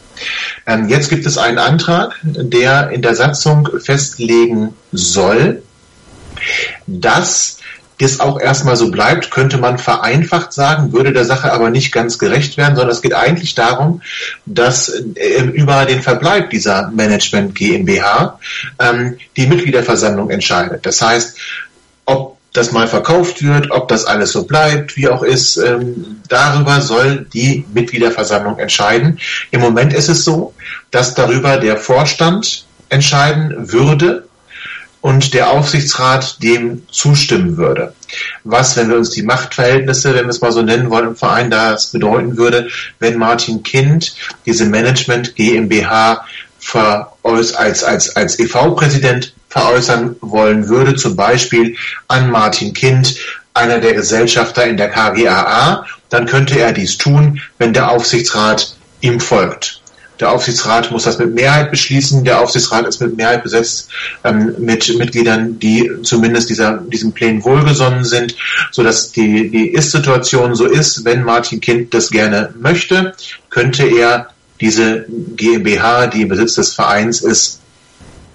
Ähm, jetzt gibt es einen Antrag, der in der Satzung festlegen soll, dass das auch erstmal so bleibt, könnte man vereinfacht sagen, würde der Sache aber nicht ganz gerecht werden, sondern es geht eigentlich darum, dass äh, über den Verbleib dieser Management GmbH ähm, die Mitgliederversammlung entscheidet. Das heißt, ob das mal verkauft wird, ob das alles so bleibt, wie auch ist, ähm, darüber soll die Mitgliederversammlung entscheiden. Im Moment ist es so, dass darüber der Vorstand entscheiden würde und der Aufsichtsrat dem zustimmen würde. Was, wenn wir uns die Machtverhältnisse, wenn wir es mal so nennen wollen, im Verein das bedeuten würde, wenn Martin Kind diese Management GmbH als, als, als EV-Präsident veräußern wollen würde, zum Beispiel an Martin Kind, einer der Gesellschafter in der KGAA, dann könnte er dies tun, wenn der Aufsichtsrat ihm folgt. Der Aufsichtsrat muss das mit Mehrheit beschließen. Der Aufsichtsrat ist mit Mehrheit besetzt ähm, mit Mitgliedern, die zumindest dieser, diesem Plänen wohlgesonnen sind, sodass die, die Ist-Situation so ist, wenn Martin Kind das gerne möchte, könnte er diese GmbH, die im Besitz des Vereins ist,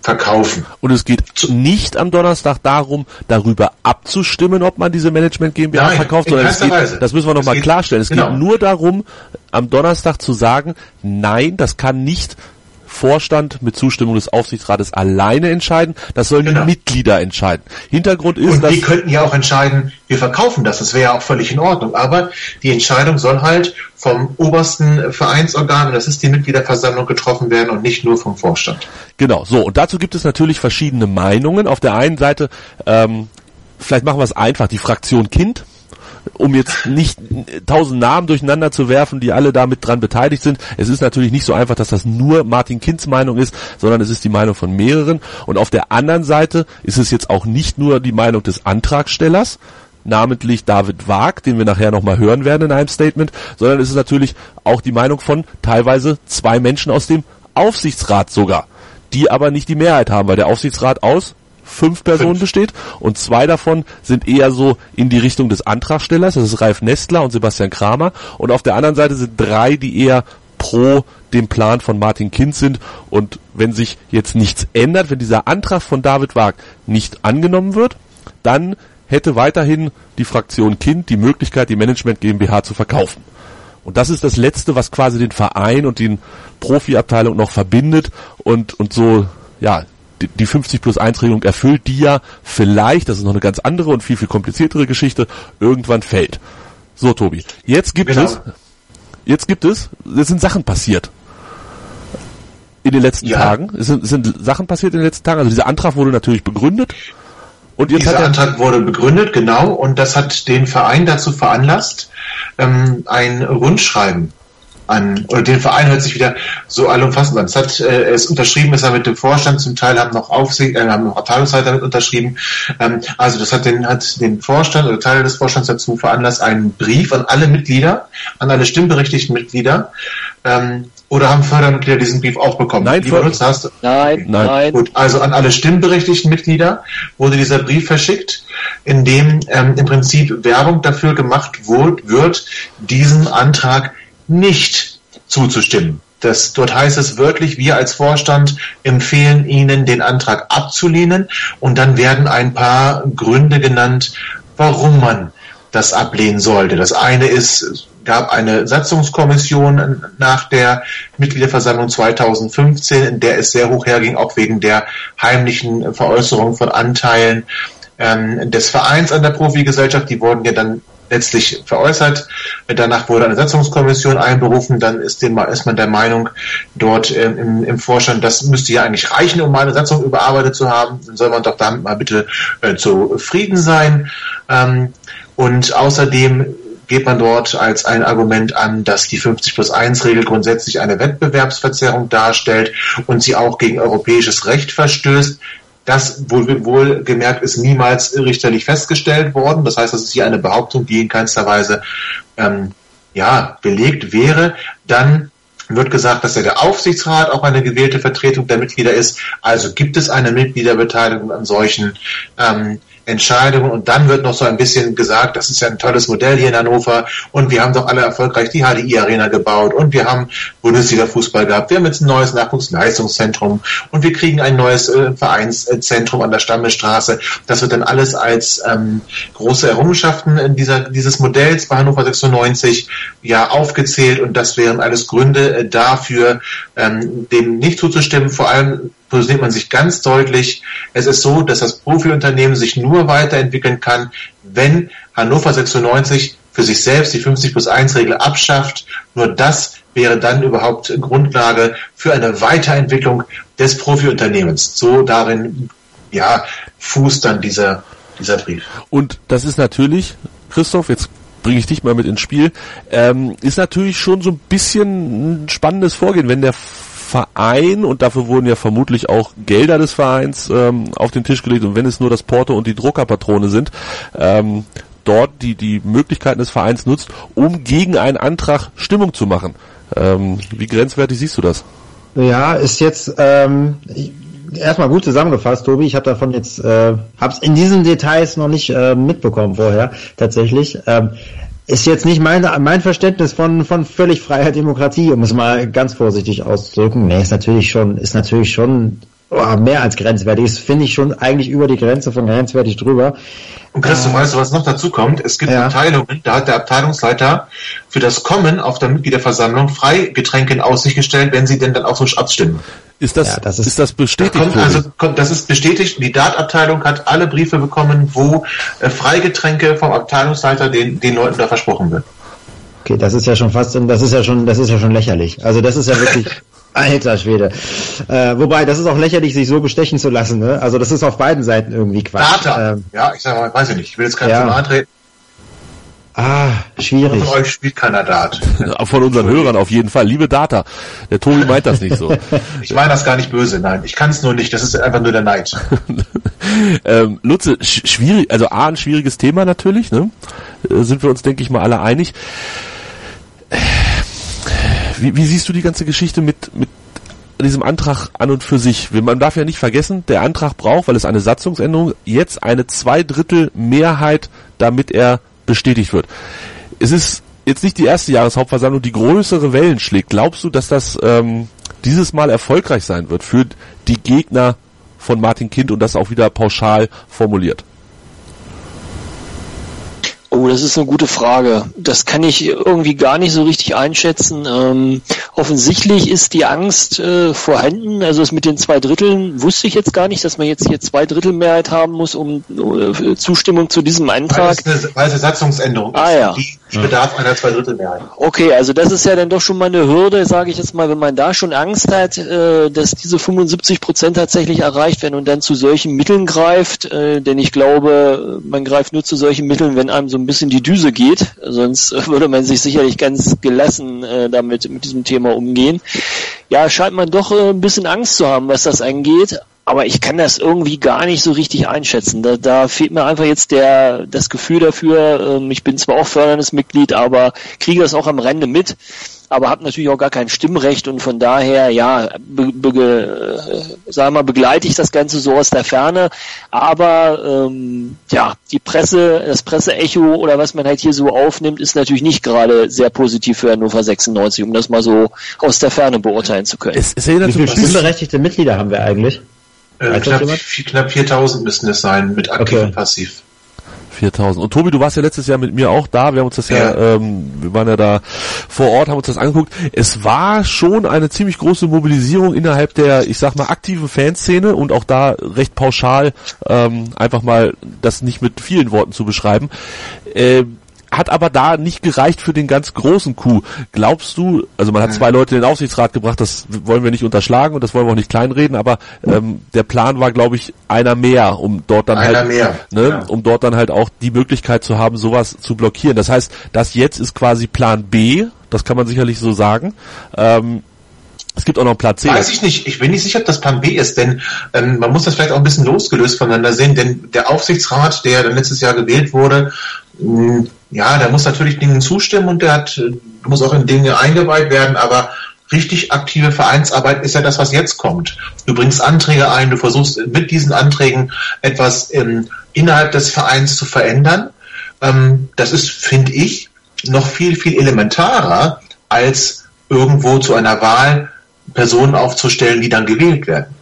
verkaufen. Und es geht nicht am Donnerstag darum, darüber abzustimmen, ob man diese Management GmbH Nein, verkauft, sondern es geht, Weise. das müssen wir nochmal klarstellen. Es genau. geht nur darum, am Donnerstag zu sagen, nein, das kann nicht Vorstand mit Zustimmung des Aufsichtsrates alleine entscheiden. Das sollen Genau. die Mitglieder entscheiden. Hintergrund ist, Und dass die könnten ja auch entscheiden, wir verkaufen das. Das wäre ja auch völlig in Ordnung. Aber die Entscheidung soll halt vom obersten Vereinsorgan, das ist die Mitgliederversammlung, getroffen werden und nicht nur vom Vorstand. Genau, so. Und dazu gibt es natürlich verschiedene Meinungen. Auf der einen Seite, ähm, vielleicht machen wir es einfach, die Fraktion Kind, um jetzt nicht tausend Namen durcheinander zu werfen, die alle damit dran beteiligt sind. Es ist natürlich nicht so einfach, dass das nur Martin Kinds Meinung ist, sondern es ist die Meinung von mehreren. Und auf der anderen Seite ist es jetzt auch nicht nur die Meinung des Antragstellers, namentlich David Wag, den wir nachher nochmal hören werden in einem Statement, sondern es ist natürlich auch die Meinung von teilweise zwei Menschen aus dem Aufsichtsrat sogar, die aber nicht die Mehrheit haben, weil der Aufsichtsrat aus fünf Personen Fünf. besteht und zwei davon sind eher so in die Richtung des Antragstellers, das ist Ralf Nestler und Sebastian Kramer und auf der anderen Seite sind drei, die eher pro dem Plan von Martin Kind sind und wenn sich jetzt nichts ändert, wenn dieser Antrag von David Wag nicht angenommen wird, dann hätte weiterhin die Fraktion Kind die Möglichkeit, die Management GmbH zu verkaufen. Und das ist das Letzte, was quasi den Verein und den Profiabteilung noch verbindet und, und so, ja, die, die 50 plus 1 Regelung erfüllt, die ja vielleicht, das ist noch eine ganz andere und viel, viel kompliziertere Geschichte, irgendwann fällt. So, Tobi. Jetzt gibt Genau. es, jetzt gibt es, es sind Sachen passiert. In den letzten Ja. Tagen. Es sind, es sind Sachen passiert in den letzten Tagen. Also dieser Antrag wurde natürlich begründet. Und jetzt Dieser hat er, Antrag wurde begründet, genau, und das hat den Verein dazu veranlasst, ähm, ein Rundschreiben an, oder den Verein hört sich wieder so allumfassend an. Es hat, äh, ist unterschrieben, ist er mit dem Vorstand, zum Teil haben noch Aufsicht, äh, haben noch Abteilungsleiter mit unterschrieben. Ähm, also das hat den, hat den Vorstand oder Teile des Vorstands dazu veranlasst, einen Brief an alle Mitglieder, an alle stimmberechtigten Mitglieder, ähm, oder haben Fördermitglieder diesen Brief auch bekommen? Nein, Lieber Nutzer, hast du, Nein, Nein. nein. Gut, also an alle stimmberechtigten Mitglieder wurde dieser Brief verschickt, in dem ähm, im Prinzip Werbung dafür gemacht wird, wird, diesem Antrag nicht zuzustimmen. Das, dort heißt es wörtlich, wir als Vorstand empfehlen Ihnen, den Antrag abzulehnen und dann werden ein paar Gründe genannt, warum man das ablehnen sollte. Das eine ist, gab eine Satzungskommission nach der Mitgliederversammlung 2015, in der es sehr hoch herging, auch wegen der heimlichen Veräußerung von Anteilen ähm, des Vereins an der Profigesellschaft. Die wurden ja dann letztlich veräußert. Danach wurde eine Satzungskommission einberufen. Dann ist, dem, ist man der Meinung dort ähm, im, im Vorstand, das müsste ja eigentlich reichen, um eine Satzung überarbeitet zu haben. Dann soll man doch damit mal bitte äh, zufrieden sein. Ähm, und außerdem geht man dort als ein Argument an, dass die 50 plus 1 Regel grundsätzlich eine Wettbewerbsverzerrung darstellt und sie auch gegen europäisches Recht verstößt. Das wohl, wohlgemerkt ist niemals richterlich festgestellt worden. Das heißt, das ist hier eine Behauptung, die in keinster Weise ähm, ja, belegt wäre. Dann wird gesagt, dass ja der Aufsichtsrat auch eine gewählte Vertretung der Mitglieder ist. Also gibt es eine Mitgliederbeteiligung an solchen ähm, Entscheidungen. Und dann wird noch so ein bisschen gesagt, das ist ja ein tolles Modell hier in Hannover und wir haben doch alle erfolgreich die HDI-Arena gebaut und wir haben Bundesliga-Fußball gehabt. Wir haben jetzt ein neues Nachwuchsleistungszentrum und wir kriegen ein neues äh, Vereinszentrum an der Stammestraße. Das wird dann alles als ähm, große Errungenschaften in dieser, dieses Modells bei Hannover 96 ja aufgezählt und das wären alles Gründe äh, dafür, ähm, dem nicht zuzustimmen. Vor allem positioniert man sich ganz deutlich. Es ist so, dass das Profiunternehmen sich nur weiterentwickeln kann, wenn Hannover 96 für sich selbst die 50 plus 1 Regel abschafft. Nur das wäre dann überhaupt Grundlage für eine Weiterentwicklung des Profiunternehmens. So darin, ja, fußt dann dieser, dieser Brief. Und das ist natürlich, Christoph, jetzt bringe ich dich mal mit ins Spiel, ähm, ist natürlich schon so ein bisschen ein spannendes Vorgehen, wenn der Verein, und dafür wurden ja vermutlich auch Gelder des Vereins ähm, auf den Tisch gelegt, und wenn es nur das Porto und die Druckerpatrone sind, ähm, dort die, die Möglichkeiten des Vereins nutzt, um gegen einen Antrag Stimmung zu machen. Ähm, wie grenzwertig siehst du das? Ja, ist jetzt ähm, erstmal gut zusammengefasst, Tobi. Ich habe davon jetzt, äh, habe es in diesen Details noch nicht äh, mitbekommen vorher tatsächlich. Ähm, ist jetzt nicht mein, mein Verständnis von, von völlig freier Demokratie, um es mal ganz vorsichtig auszudrücken. Nee, ist natürlich schon, ist natürlich schon oh, mehr als grenzwertig ist, finde ich schon eigentlich über die Grenze von grenzwertig drüber. Und Christoph, weißt du, was noch dazu kommt? Es gibt Ja. Abteilungen, da hat der Abteilungsleiter für das Kommen auf der Mitgliederversammlung Freigetränke in Aussicht gestellt, wenn sie denn dann auch so abstimmen. Ist das, Ja, das ist, ist- das bestätigt? Kommt, also, kommt, das ist bestätigt. Die Dart-Abteilung hat alle Briefe bekommen, wo äh, Freigetränke vom Abteilungsleiter den, den Leuten da versprochen wird. Okay, das ist ja schon fast, das ist ja schon, das ist ja schon lächerlich. Also das ist ja wirklich, alter Schwede. Äh, wobei, das ist auch lächerlich, sich so bestechen zu lassen. Ne? Also das ist auf beiden Seiten irgendwie Quatsch. Data. Ähm, ja, ich sag mal, weiß ich nicht. Ich will jetzt keinen Ja. zu nahe treten. ah, schwierig. Von euch spielt keiner Dart. Von unseren Hörern auf jeden Fall. Liebe Data. Der Tobi meint das nicht so. Ich meine das gar nicht böse, nein. Ich kann es nur nicht. Das ist einfach nur der Neid. ähm, Lutze, sch schwierig, also A, ein schwieriges Thema natürlich, ne? Äh, Sind wir uns, denke ich mal, alle einig. Wie, wie siehst du die ganze Geschichte mit, mit diesem Antrag an und für sich? Man darf ja nicht vergessen, der Antrag braucht, weil es eine Satzungsänderung, jetzt eine Zweidrittel Mehrheit, damit er bestätigt wird. Es ist jetzt nicht die erste Jahreshauptversammlung, die größere Wellen schlägt. Glaubst du, dass das ähm, dieses Mal erfolgreich sein wird für die Gegner von Martin Kind und das auch wieder pauschal formuliert? Oh, das ist eine gute Frage. Das kann ich irgendwie gar nicht so richtig einschätzen. Ähm, offensichtlich ist die Angst äh, vorhanden. Also das mit den zwei Dritteln wusste ich jetzt gar nicht, dass man jetzt hier zwei Drittel Mehrheit haben muss, um äh, Zustimmung zu diesem Weil Antrag. es eine, weil es eine Satzungsänderung Ah, ist. ja. Die bedarf einer Zweidrittelmehrheit. Okay, also das ist ja dann doch schon mal eine Hürde, sage ich jetzt mal, wenn man da schon Angst hat, äh, dass diese 75 Prozent tatsächlich erreicht werden und dann zu solchen Mitteln greift, äh, denn ich glaube, man greift nur zu solchen Mitteln, wenn einem so ein bisschen die Düse geht, sonst würde man sich sicherlich ganz gelassen äh, damit mit diesem Thema umgehen. Ja, scheint man doch ein bisschen Angst zu haben, was das angeht. Aber ich kann das irgendwie gar nicht so richtig einschätzen. Da, da fehlt mir einfach jetzt der, das Gefühl dafür. Ähm, ich bin zwar auch förderndes Mitglied, aber kriege das auch am Rande mit, aber habe natürlich auch gar kein Stimmrecht und von daher, ja, be, be, äh, sagen wir mal, begleite ich das Ganze so aus der Ferne. Aber ähm, ja, die Presse, das Presseecho oder was man halt hier so aufnimmt, ist natürlich nicht gerade sehr positiv für Hannover 96, um das mal so aus der Ferne beurteilen zu können. Es, es erinnert Wie viele stimmberechtigte Mitglieder haben wir eigentlich? Äh, knapp, knapp 4000 müssen es sein, mit aktiv Okay. und passiv. 4000. Und Tobi, du warst ja letztes Jahr mit mir auch da. Wir haben uns das ja, Ja. ähm, wir waren ja da vor Ort, haben uns das angeguckt. Es war schon eine ziemlich große Mobilisierung innerhalb der, ich sag mal, aktiven Fanszene und auch da recht pauschal, ähm, einfach mal das nicht mit vielen Worten zu beschreiben. Ähm, hat aber da nicht gereicht für den ganz großen Coup. Glaubst du, also man hat zwei Leute in den Aufsichtsrat gebracht, das wollen wir nicht unterschlagen und das wollen wir auch nicht kleinreden, aber ähm, der Plan war, glaube ich, einer mehr, um dort dann Einer halt, mehr, ne, ja. um dort dann halt auch die Möglichkeit zu haben, sowas zu blockieren. Das heißt, das jetzt ist quasi Plan B, das kann man sicherlich so sagen. Ähm, es gibt auch noch einen Plan C. Weiß ich nicht. Ich bin nicht sicher, ob das Plan B ist, denn ähm, man muss das vielleicht auch ein bisschen losgelöst voneinander sehen, denn der Aufsichtsrat, der dann letztes Jahr gewählt wurde, mh, ja, der muss natürlich Dingen zustimmen und der hat, äh, muss auch in Dinge eingeweiht werden, aber richtig aktive Vereinsarbeit ist ja das, was jetzt kommt. Du bringst Anträge ein, du versuchst mit diesen Anträgen etwas ähm, innerhalb des Vereins zu verändern. Ähm, das ist, finde ich, noch viel, viel elementarer, als irgendwo zu einer Wahl Personen aufzustellen, die dann gewählt werden.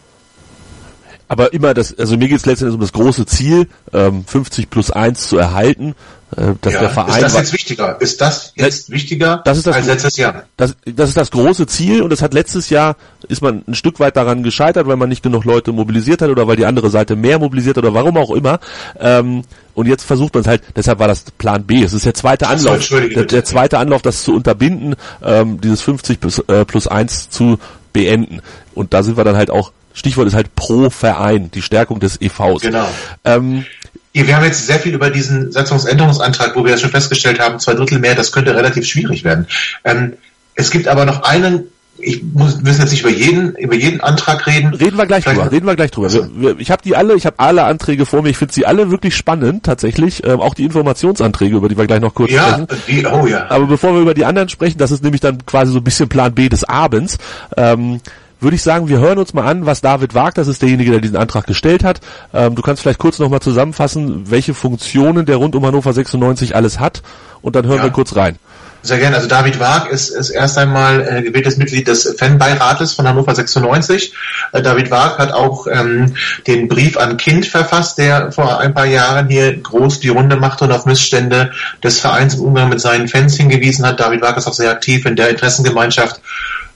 Aber immer das, also mir geht es letztendlich um das große Ziel, ähm, 50 plus 1 zu erhalten, äh, dass der Verein ist das jetzt wichtiger? Ist das jetzt wichtiger das ist das- als letztes Jahr? das, das ist das große Ziel und das hat letztes Jahr ist man ein Stück weit daran gescheitert, weil man nicht genug Leute mobilisiert hat oder weil die andere Seite mehr mobilisiert hat oder warum auch immer. Ähm, und jetzt versucht man es halt, deshalb war das Plan B. Es ist der zweite so, Anlauf, der, der zweite Anlauf, das zu unterbinden, ähm, dieses 50 plus, äh, plus 1 zu beenden. Und da sind wir dann halt auch, Stichwort ist halt pro Verein, die Stärkung des EVs. Genau. Ähm, Wir haben jetzt sehr viel über diesen Satzungsänderungsantrag, wo wir ja schon festgestellt haben, zwei Drittel mehr, das könnte relativ schwierig werden. Ähm, es gibt aber noch einen, ich muss, müssen jetzt nicht über jeden, über jeden Antrag reden. Reden wir gleich Vielleicht- drüber. Reden wir gleich drüber. So. Wir, wir, ich habe die alle, ich habe alle Anträge vor mir. Ich finde sie alle wirklich spannend, tatsächlich. Ähm, auch die Informationsanträge, über die wir gleich noch kurz Ja, sprechen. die, oh ja. Aber bevor wir über die anderen sprechen, das ist nämlich dann quasi so ein bisschen Plan B des Abends. Ähm, würde ich sagen, wir hören uns mal an, was David wagt. Das ist derjenige, der diesen Antrag gestellt hat. Ähm, du kannst vielleicht kurz nochmal zusammenfassen, welche Funktionen der rund um Hannover 96 alles hat. Und dann hören Ja. wir kurz rein. Sehr gerne. Also David Waag ist, ist erst einmal äh, gewähltes Mitglied des Fanbeirates von Hannover 96. Äh, David Waag hat auch ähm, den Brief an Kind verfasst, der vor ein paar Jahren hier groß die Runde machte und auf Missstände des Vereins im Umgang mit seinen Fans hingewiesen hat. David Waag ist auch sehr aktiv in der Interessengemeinschaft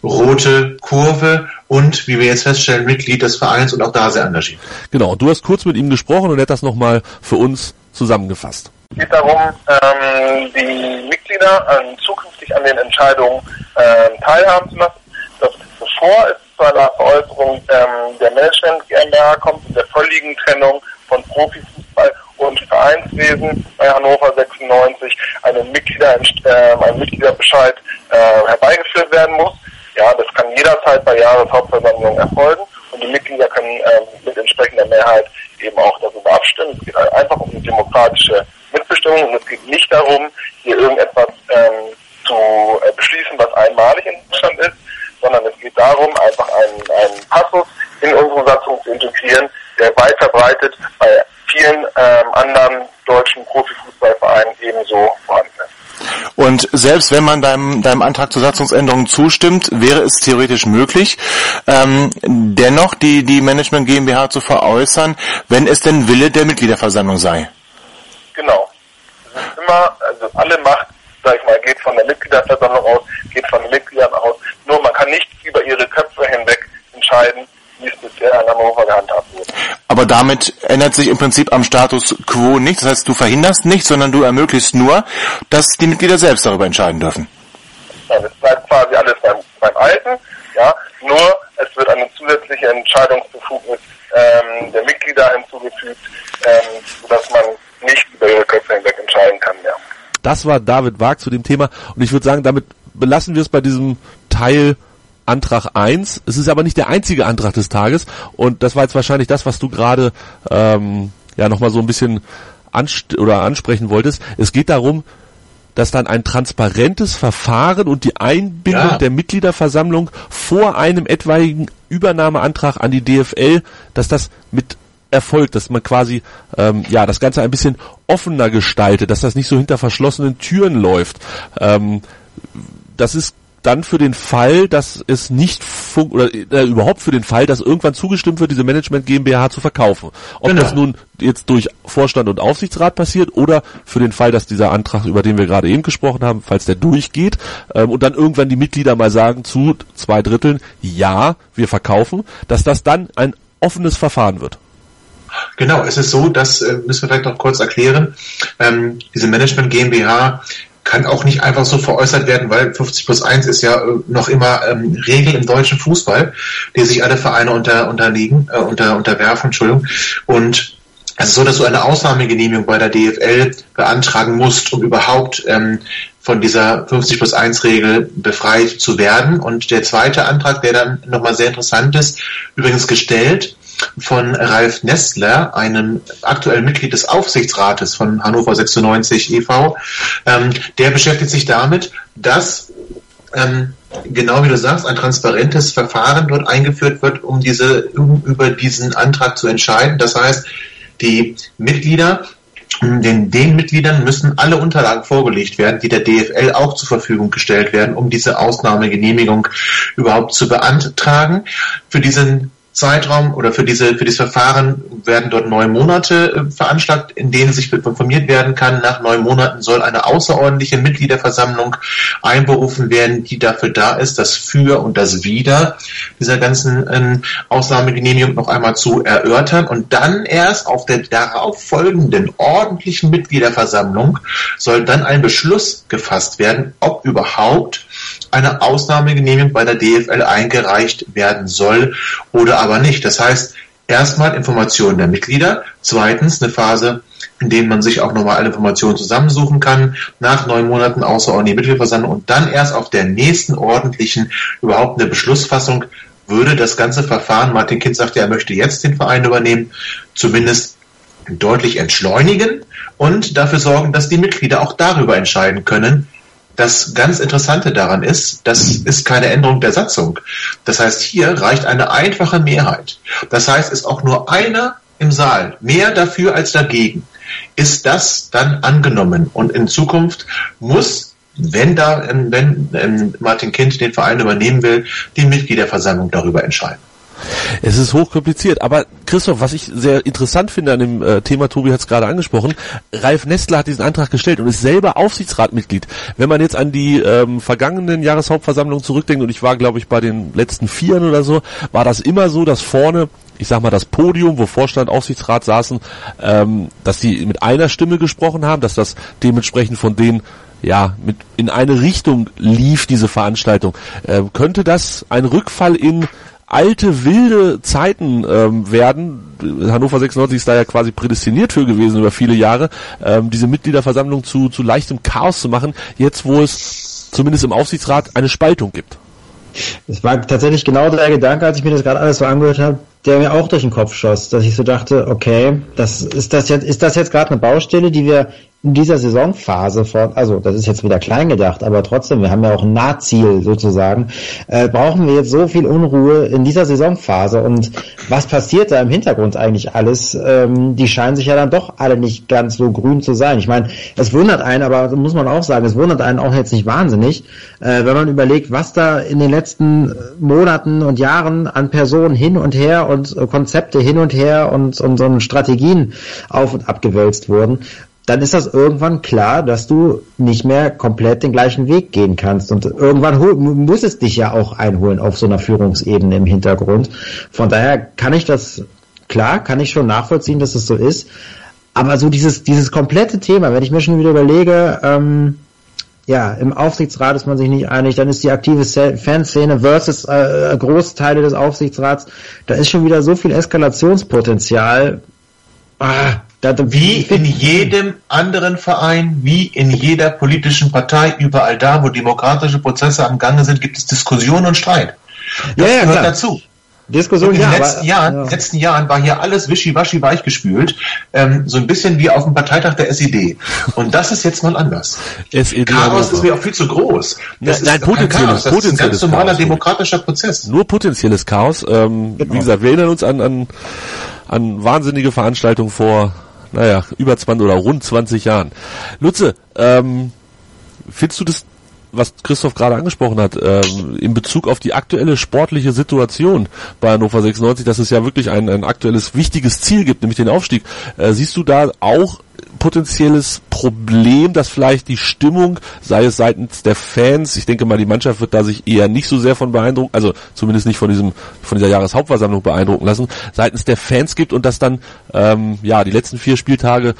Rote Kurve und, wie wir jetzt feststellen, Mitglied des Vereins und auch da sehr engagiert. Genau, du hast kurz mit ihm gesprochen und er hat das nochmal für uns zusammengefasst. Es geht darum, ähm, die Mitglieder an, zukünftig an den Entscheidungen ähm, teilhaben zu lassen, dass bevor es zu einer Veräußerung ähm, der Management GmbH kommt, in der völligen Trennung von Profifußball und Vereinswesen bei Hannover 96 eine Mitglieder, äh, ein Mitgliederbescheid äh, herbeigeführt werden muss. Das kann jederzeit bei Jahreshauptversammlungen erfolgen und die Mitglieder können ähm, mit entsprechender Mehrheit eben auch darüber abstimmen. Es geht einfach um die demokratische Mitbestimmung und es geht nicht darum, hier irgendetwas ähm, zu äh, beschließen, was einmalig in Deutschland ist, sondern es geht darum, einfach einen, einen Passus in unsere Satzung zu integrieren, der weit verbreitet bei vielen ähm, anderen deutschen Profifußballvereinen ebenso vorhanden ist. Und selbst wenn man deinem, deinem Antrag zur Satzungsänderung zustimmt, wäre es theoretisch möglich, ähm, dennoch die, die Management GmbH zu veräußern, wenn es denn Wille der Mitgliederversammlung sei. Genau. Es ist immer, also alle Macht, sag ich mal, geht von der Mitgliederversammlung aus, geht von den Mitgliedern aus. Nur man kann nicht über ihre Köpfe hinweg entscheiden, wie es bisher in Hannover gehandhabt wurde. Aber damit ändert sich im Prinzip am Status quo nichts. Das heißt, du verhinderst nichts, sondern du ermöglichst nur, dass die Mitglieder selbst darüber entscheiden dürfen. Nein, es bleibt quasi alles beim, beim Alten, ja, nur es wird eine zusätzliche Entscheidungsbefugnis ähm, der Mitglieder hinzugefügt, ähm, sodass man nicht über ihre Köpfe hinweg entscheiden kann mehr. Das war David Wag zu dem Thema und ich würde sagen, damit belassen wir es bei diesem Teil Antrag 1. Es ist aber nicht der einzige Antrag des Tages und das war jetzt wahrscheinlich das, was du gerade ähm, ja nochmal so ein bisschen anst oder ansprechen wolltest. Es geht darum, dass dann ein transparentes Verfahren und die Einbindung Ja. der Mitgliederversammlung vor einem etwaigen Übernahmeantrag an die DFL, dass das mit erfolgt, dass man quasi ähm, ja das Ganze ein bisschen offener gestaltet, dass das nicht so hinter verschlossenen Türen läuft. Ähm, das ist dann für den Fall, dass es nicht fun oder äh, überhaupt für den Fall, dass irgendwann zugestimmt wird, diese Management GmbH zu verkaufen. Ob Genau. das nun jetzt durch Vorstand und Aufsichtsrat passiert oder für den Fall, dass dieser Antrag, über den wir gerade eben gesprochen haben, falls der durchgeht ähm, und dann irgendwann die Mitglieder mal sagen zu zwei Dritteln, ja, wir verkaufen, dass das dann ein offenes Verfahren wird. Genau, es ist so, das äh, müssen wir vielleicht noch kurz erklären. Ähm, diese Management GmbH kann auch nicht einfach so veräußert werden, weil 50 plus 1 ist ja äh, noch immer ähm, Regel im deutschen Fußball, die sich alle Vereine unter, unterliegen, äh, unter, unterwerfen, Entschuldigung. Und es ist so, dass du eine Ausnahmegenehmigung bei der DFL beantragen musst, um überhaupt ähm, von dieser 50 plus 1 Regel befreit zu werden. Und der zweite Antrag, der dann nochmal sehr interessant ist, übrigens gestellt von Ralf Nestler, einem aktuellen Mitglied des Aufsichtsrates von Hannover 96 e.V., ähm, der beschäftigt sich damit, dass ähm, genau wie du sagst, ein transparentes Verfahren dort eingeführt wird, um diese um über diesen Antrag zu entscheiden. Das heißt, die Mitglieder den, den Mitgliedern müssen alle Unterlagen vorgelegt werden, die der DFL auch zur Verfügung gestellt werden, um diese Ausnahmegenehmigung überhaupt zu beantragen. Für diesen Zeitraum oder für diese für dieses Verfahren werden dort neun Monate äh, veranschlagt, in denen sich informiert werden kann. Nach neun Monaten soll eine außerordentliche Mitgliederversammlung einberufen werden, die dafür da ist, das Für und das Wider dieser ganzen ähm, Ausnahmegenehmigung noch einmal zu erörtern und dann erst auf der darauf folgenden ordentlichen Mitgliederversammlung soll dann ein Beschluss gefasst werden, ob überhaupt eine Ausnahmegenehmigung bei der DFL eingereicht werden soll oder aber nicht. Das heißt, erstmal Informationen der Mitglieder, zweitens eine Phase, in denen man sich auch nochmal alle Informationen zusammensuchen kann, nach neun Monaten außerordentliche Mitgliederversammlung und dann erst auf der nächsten ordentlichen überhaupt eine Beschlussfassung würde das ganze Verfahren, Martin Kind sagte, er möchte jetzt den Verein übernehmen, zumindest deutlich entschleunigen und dafür sorgen, dass die Mitglieder auch darüber entscheiden können, das ganz Interessante daran ist, das ist keine Änderung der Satzung. Das heißt, hier reicht eine einfache Mehrheit. Das heißt, ist auch nur einer im Saal mehr dafür als dagegen. Ist das dann angenommen? Und in Zukunft muss wenn da, wenn ähm, Martin Kind den Verein übernehmen will, die Mitgliederversammlung darüber entscheiden. Es ist hochkompliziert, aber Christoph, was ich sehr interessant finde an dem äh, Thema, Tobi hat es gerade angesprochen, Ralf Nestler hat diesen Antrag gestellt und ist selber Aufsichtsratmitglied. Wenn man jetzt an die ähm, vergangenen Jahreshauptversammlungen zurückdenkt, und ich war, glaube ich, bei den letzten Vieren oder so, war das immer so, dass vorne ich sag mal, das Podium, wo Vorstand, Aufsichtsrat saßen, ähm, dass sie mit einer Stimme gesprochen haben, dass das dementsprechend von denen ja, mit in eine Richtung lief diese Veranstaltung. Ähm, könnte das ein Rückfall in alte wilde Zeiten ähm, werden. Hannover 96 ist da ja quasi prädestiniert für gewesen über viele Jahre, ähm, diese Mitgliederversammlung zu, zu leichtem Chaos zu machen, jetzt wo es zumindest im Aufsichtsrat eine Spaltung gibt. Es war tatsächlich genau der Gedanke, als ich mir das gerade alles so angehört habe, der mir auch durch den Kopf schoss, dass ich so dachte, okay, das ist das jetzt, ist das jetzt gerade eine Baustelle, die wir in dieser Saisonphase von, also das ist jetzt wieder klein gedacht, aber trotzdem, wir haben ja auch ein Nahziel sozusagen, äh, brauchen wir jetzt so viel Unruhe in dieser Saisonphase und was passiert da im Hintergrund eigentlich alles? Ähm, die scheinen sich ja dann doch alle nicht ganz so grün zu sein. Ich meine, es wundert einen, aber muss man auch sagen, es wundert einen auch jetzt nicht wahnsinnig, äh, wenn man überlegt, was da in den letzten Monaten und Jahren an Personen hin und her und äh, Konzepte hin und her und, und, und Strategien auf und abgewälzt wurden dann ist das irgendwann klar, dass du nicht mehr komplett den gleichen Weg gehen kannst. Und irgendwann muss es dich ja auch einholen auf so einer Führungsebene im Hintergrund. Von daher kann ich das, klar, kann ich schon nachvollziehen, dass es so ist. Aber so dieses, dieses komplette Thema, wenn ich mir schon wieder überlege, ähm, ja, im Aufsichtsrat ist man sich nicht einig, dann ist die aktive Fanszene versus äh, Großteile des Aufsichtsrats, da ist schon wieder so viel Eskalationspotenzial. Ah, wie in jedem anderen Verein, wie in jeder politischen Partei, überall da, wo demokratische Prozesse am Gange sind, gibt es Diskussion und Streit. Das ja, ja, gehört klar. dazu. Diskussion, und in den ja, letzten, aber, Jahren, ja. letzten Jahren war hier alles wischiwaschi weichgespült, ähm, so ein bisschen wie auf dem Parteitag der SED. Und das ist jetzt mal anders. SED Chaos ist mir auch viel zu groß. Das nein, nein potenzielles, Das potenzielles ist ein ganz normaler Chaos, demokratischer Prozess. Nur potenzielles Chaos. Ähm, genau. Wie gesagt, wir erinnern uns an, an, an wahnsinnige Veranstaltungen vor naja, über 20 oder rund 20 Jahren. Lutze, ähm, findest du das, was Christoph gerade angesprochen hat, ähm, in Bezug auf die aktuelle sportliche Situation bei Hannover 96, dass es ja wirklich ein, ein aktuelles wichtiges Ziel gibt, nämlich den Aufstieg. Äh, siehst du da auch potenzielles Problem, dass vielleicht die Stimmung, sei es seitens der Fans, ich denke mal, die Mannschaft wird da sich eher nicht so sehr von beeindrucken, also zumindest nicht von diesem, von dieser Jahreshauptversammlung beeindrucken lassen, seitens der Fans gibt und dass dann, ähm, ja, die letzten vier Spieltage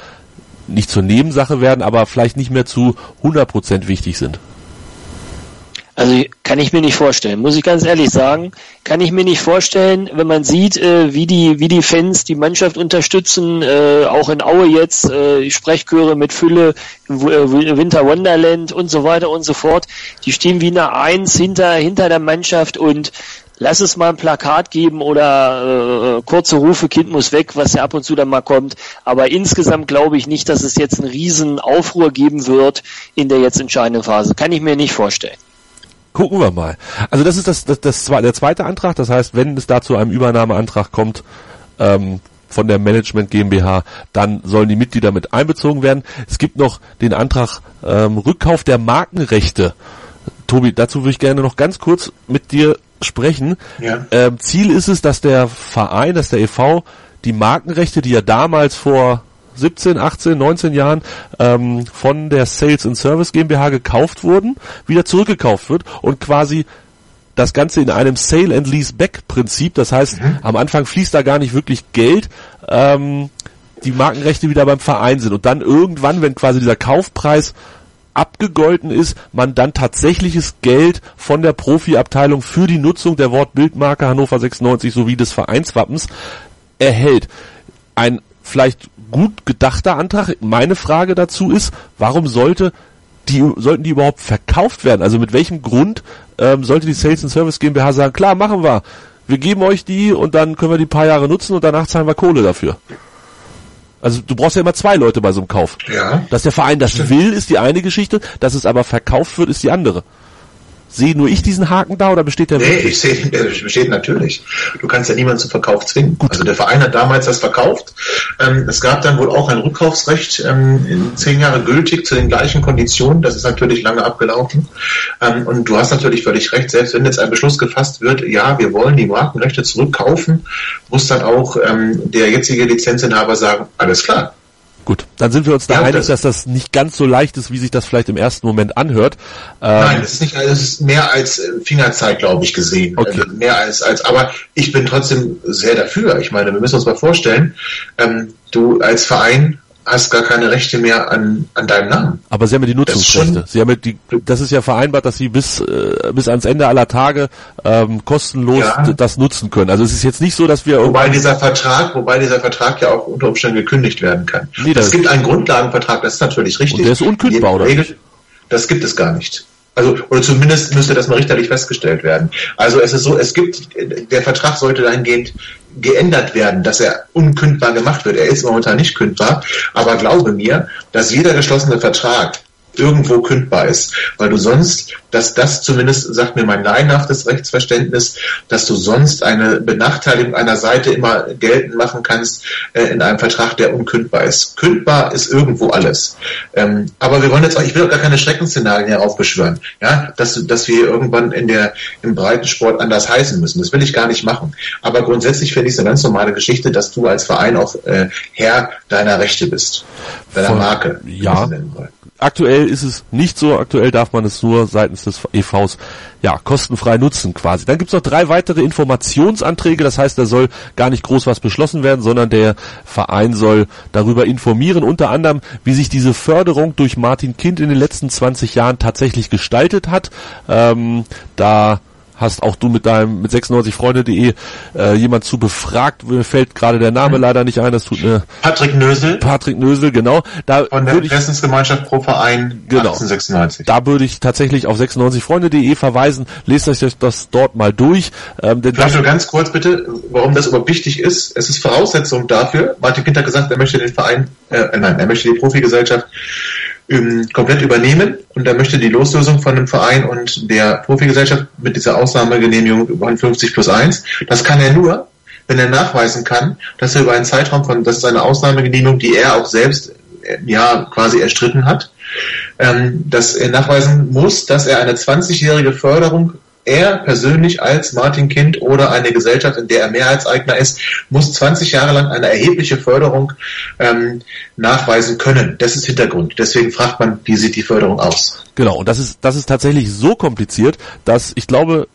nicht zur Nebensache werden, aber vielleicht nicht mehr zu 100% wichtig sind. Also kann ich mir nicht vorstellen, muss ich ganz ehrlich sagen, kann ich mir nicht vorstellen, wenn man sieht, äh, wie die wie die Fans die Mannschaft unterstützen, äh, auch in Aue jetzt äh, Sprechchöre mit Fülle, äh, Winter Wonderland und so weiter und so fort. Die stehen wie eine Eins hinter hinter der Mannschaft und lass es mal ein Plakat geben oder äh, kurze Rufe, Kind muss weg, was ja ab und zu dann mal kommt. Aber insgesamt glaube ich nicht, dass es jetzt einen riesen Aufruhr geben wird in der jetzt entscheidenden Phase. Kann ich mir nicht vorstellen. Gucken wir mal. Also das ist das, das, das der zweite Antrag. Das heißt, wenn es da zu einem Übernahmeantrag kommt ähm, von der Management GmbH, dann sollen die Mitglieder mit einbezogen werden. Es gibt noch den Antrag ähm, Rückkauf der Markenrechte. Tobi, dazu würde ich gerne noch ganz kurz mit dir sprechen. Ja. Ähm, Ziel ist es, dass der Verein, dass der e.V. die Markenrechte, die ja damals vor 17, 18, 19 Jahren ähm, von der Sales and Service GmbH gekauft wurden, wieder zurückgekauft wird und quasi das Ganze in einem Sale and Lease Back Prinzip. Das heißt, mhm. am Anfang fließt da gar nicht wirklich Geld. Ähm, die Markenrechte wieder beim Verein sind und dann irgendwann, wenn quasi dieser Kaufpreis abgegolten ist, man dann tatsächliches Geld von der Profiabteilung für die Nutzung der Wortbildmarke Hannover 96 sowie des Vereinswappens erhält. Ein vielleicht gut gedachter Antrag. Meine Frage dazu ist, warum sollte die, sollten die überhaupt verkauft werden? Also mit welchem Grund ähm, sollte die Sales and Service GmbH sagen, klar, machen wir. Wir geben euch die und dann können wir die paar Jahre nutzen und danach zahlen wir Kohle dafür. Also du brauchst ja immer zwei Leute bei so einem Kauf. Ja. Dass der Verein das will, ist die eine Geschichte, dass es aber verkauft wird, ist die andere. Sehe nur ich diesen Haken da oder besteht der Nee, wirklich? ich sehe, der besteht natürlich. Du kannst ja niemanden zum Verkauf zwingen. Also der Verein hat damals das verkauft. Ähm, es gab dann wohl auch ein Rückkaufsrecht, ähm, in zehn Jahre gültig zu den gleichen Konditionen. Das ist natürlich lange abgelaufen. Ähm, und du hast natürlich völlig recht, selbst wenn jetzt ein Beschluss gefasst wird, ja, wir wollen die Markenrechte zurückkaufen, muss dann auch ähm, der jetzige Lizenzinhaber sagen, alles klar, Gut, dann sind wir uns da Ja, einig, das- dass das nicht ganz so leicht ist, wie sich das vielleicht im ersten Moment anhört. Ähm, Nein, das ist nicht, das ist mehr als äh, Fingerzeig, glaube ich, gesehen. Okay. Also mehr als, als, aber ich bin trotzdem sehr dafür. Ich meine, wir müssen uns mal vorstellen, ähm, du als Verein hast gar keine Rechte mehr an, an deinem Namen. Aber sie haben ja die Nutzungsrechte. Sie haben ja die, das ist ja vereinbart, dass sie bis äh, bis ans Ende aller Tage ähm, kostenlos Ja. das nutzen können. Also es ist jetzt nicht so, dass wir Wobei dieser Vertrag, wobei dieser Vertrag ja auch unter Umständen gekündigt werden kann. Nee, das- es gibt einen Grundlagenvertrag, das ist natürlich richtig. Und der ist unkündbar, oder Regel- Das gibt es gar nicht. Also, oder zumindest müsste das mal richterlich festgestellt werden. Also es ist so, es gibt, der Vertrag sollte dahingehend geändert werden, dass er unkündbar gemacht wird. Er ist momentan nicht kündbar, aber glaube mir, dass jeder geschlossene Vertrag irgendwo kündbar ist, weil du sonst, dass das zumindest sagt mir mein laienhaftes Rechtsverständnis, dass du sonst eine Benachteiligung einer Seite immer geltend machen kannst äh, in einem Vertrag, der unkündbar ist. Kündbar ist irgendwo alles. Ähm, aber wir wollen jetzt auch, ich will auch gar keine Schreckensszenarien heraufbeschwören, ja, dass, dass wir irgendwann in der im Breitensport anders heißen müssen. Das will ich gar nicht machen. Aber grundsätzlich finde ich es eine ganz normale Geschichte, dass du als Verein auch äh, Herr deiner Rechte bist, deiner Voll- Marke. ja. Aktuell ist es nicht so. Aktuell darf man es nur seitens des EVs ja kostenfrei nutzen quasi. Dann gibt's noch drei weitere Informationsanträge. Das heißt, da soll gar nicht groß was beschlossen werden, sondern der Verein soll darüber informieren, unter anderem, wie sich diese Förderung durch Martin Kind in den letzten 20 Jahren tatsächlich gestaltet hat. Ähm, da hast auch du mit deinem mit 96freunde.de äh, jemand zu befragt. Mir fällt gerade der Name leider nicht ein. Das tut mir Patrick Nösel Patrick Nösel, genau. Da von der Interessensgemeinschaft pro Verein Genau. 1896. da würde ich tatsächlich auf 96freunde.de verweisen. Lest euch das dort mal durch. Ähm, denn Vielleicht nur ganz kurz bitte, warum das überhaupt wichtig ist. Es ist Voraussetzung dafür. Martin Kind hat gesagt, er möchte den Verein, äh, nein, er möchte die Profigesellschaft ähm, komplett übernehmen und er möchte die Loslösung von dem Verein und der Profigesellschaft mit dieser Ausnahmegenehmigung von 50 plus 1. Das kann er nur, wenn er nachweisen kann, dass er über einen Zeitraum von, das ist eine Ausnahmegenehmigung, die er auch selbst äh, ja quasi erstritten hat, ähm, dass er nachweisen muss, dass er eine 20-jährige Förderung er persönlich als Martin Kind oder eine Gesellschaft, in der er Mehrheitseigner ist, muss 20 Jahre lang eine erhebliche Förderung ähm, nachweisen können. Das ist Hintergrund. Deswegen fragt man, wie sieht die Förderung aus? genau, und das ist, das ist tatsächlich so kompliziert, dass ich glaube,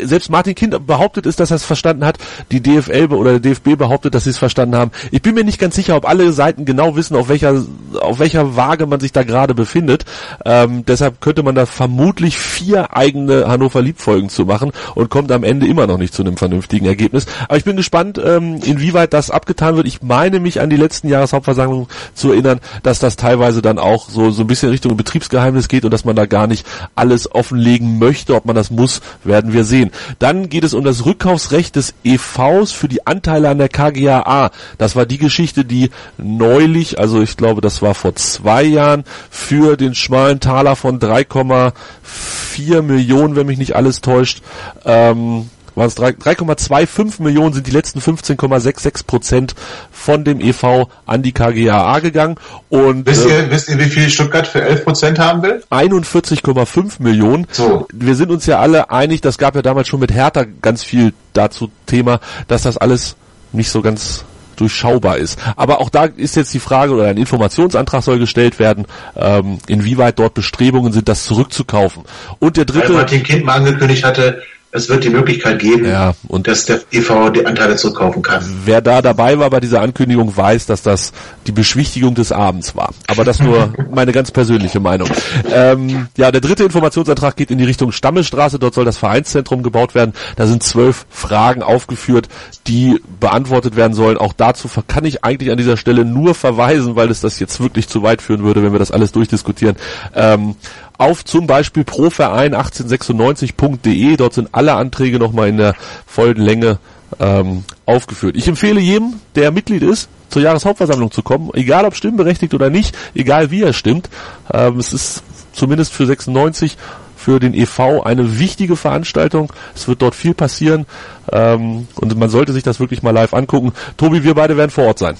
selbst Martin Kind behauptet ist, dass er es verstanden hat. Die DFL oder der DFB behauptet, dass sie es verstanden haben. Ich bin mir nicht ganz sicher, ob alle Seiten genau wissen, auf welcher auf welcher Waage man sich da gerade befindet. Ähm, deshalb könnte man da vermutlich vier eigene Hannover Liebfolgen zu machen und kommt am Ende immer noch nicht zu einem vernünftigen Ergebnis. Aber ich bin gespannt, ähm, inwieweit das abgetan wird. Ich meine mich an die letzten Jahreshauptversammlungen zu erinnern, dass das teilweise dann auch so so ein bisschen Richtung Betriebsgeheimnis geht und dass man da gar nicht alles offenlegen möchte. Ob man das muss, werden wir sehen. Dann geht es um das Rückkaufsrecht des EVs für die Anteile an der KGAA. Das war die Geschichte, die neulich, also ich glaube, das war vor zwei Jahren, für den schmalen Taler von 3,4 Millionen, wenn mich nicht alles täuscht, ähm, waren es 3,25 Millionen sind die letzten 15,66 Prozent von dem EV an die KGAA gegangen und Wisst äh, ihr, wisst ihr, wie viel Stuttgart für 11 Prozent haben will? 41,5 Millionen. So. Wir sind uns ja alle einig, das gab ja damals schon mit Hertha ganz viel dazu Thema, dass das alles nicht so ganz durchschaubar ist. Aber auch da ist jetzt die Frage, oder ein Informationsantrag soll gestellt werden, ähm, inwieweit dort Bestrebungen sind, das zurückzukaufen. Und der Weil dritte, Martin Kind mal angekündigt hatte, es wird die Möglichkeit geben, Ja, und- dass der EV die Anteile zurückkaufen kann. wer da dabei war bei dieser Ankündigung, weiß, dass das die Beschwichtigung des Abends war. Aber das nur meine ganz persönliche Meinung. Ähm, ja, der dritte Informationsantrag geht in die Richtung Stammelstraße. Dort soll das Vereinszentrum gebaut werden. Da sind zwölf Fragen aufgeführt, die beantwortet werden sollen. Auch dazu kann ich eigentlich an dieser Stelle nur verweisen, weil es das jetzt wirklich zu weit führen würde, wenn wir das alles durchdiskutieren. Ähm, auf zum Beispiel proverein 1896.de. Dort sind alle Anträge nochmal in der vollen Länge ähm, aufgeführt. Ich empfehle jedem, der Mitglied ist, zur Jahreshauptversammlung zu kommen, egal ob stimmberechtigt oder nicht, egal wie er stimmt. Ähm, es ist zumindest für 96 für den EV eine wichtige Veranstaltung. Es wird dort viel passieren ähm, und man sollte sich das wirklich mal live angucken. Tobi, wir beide werden vor Ort sein.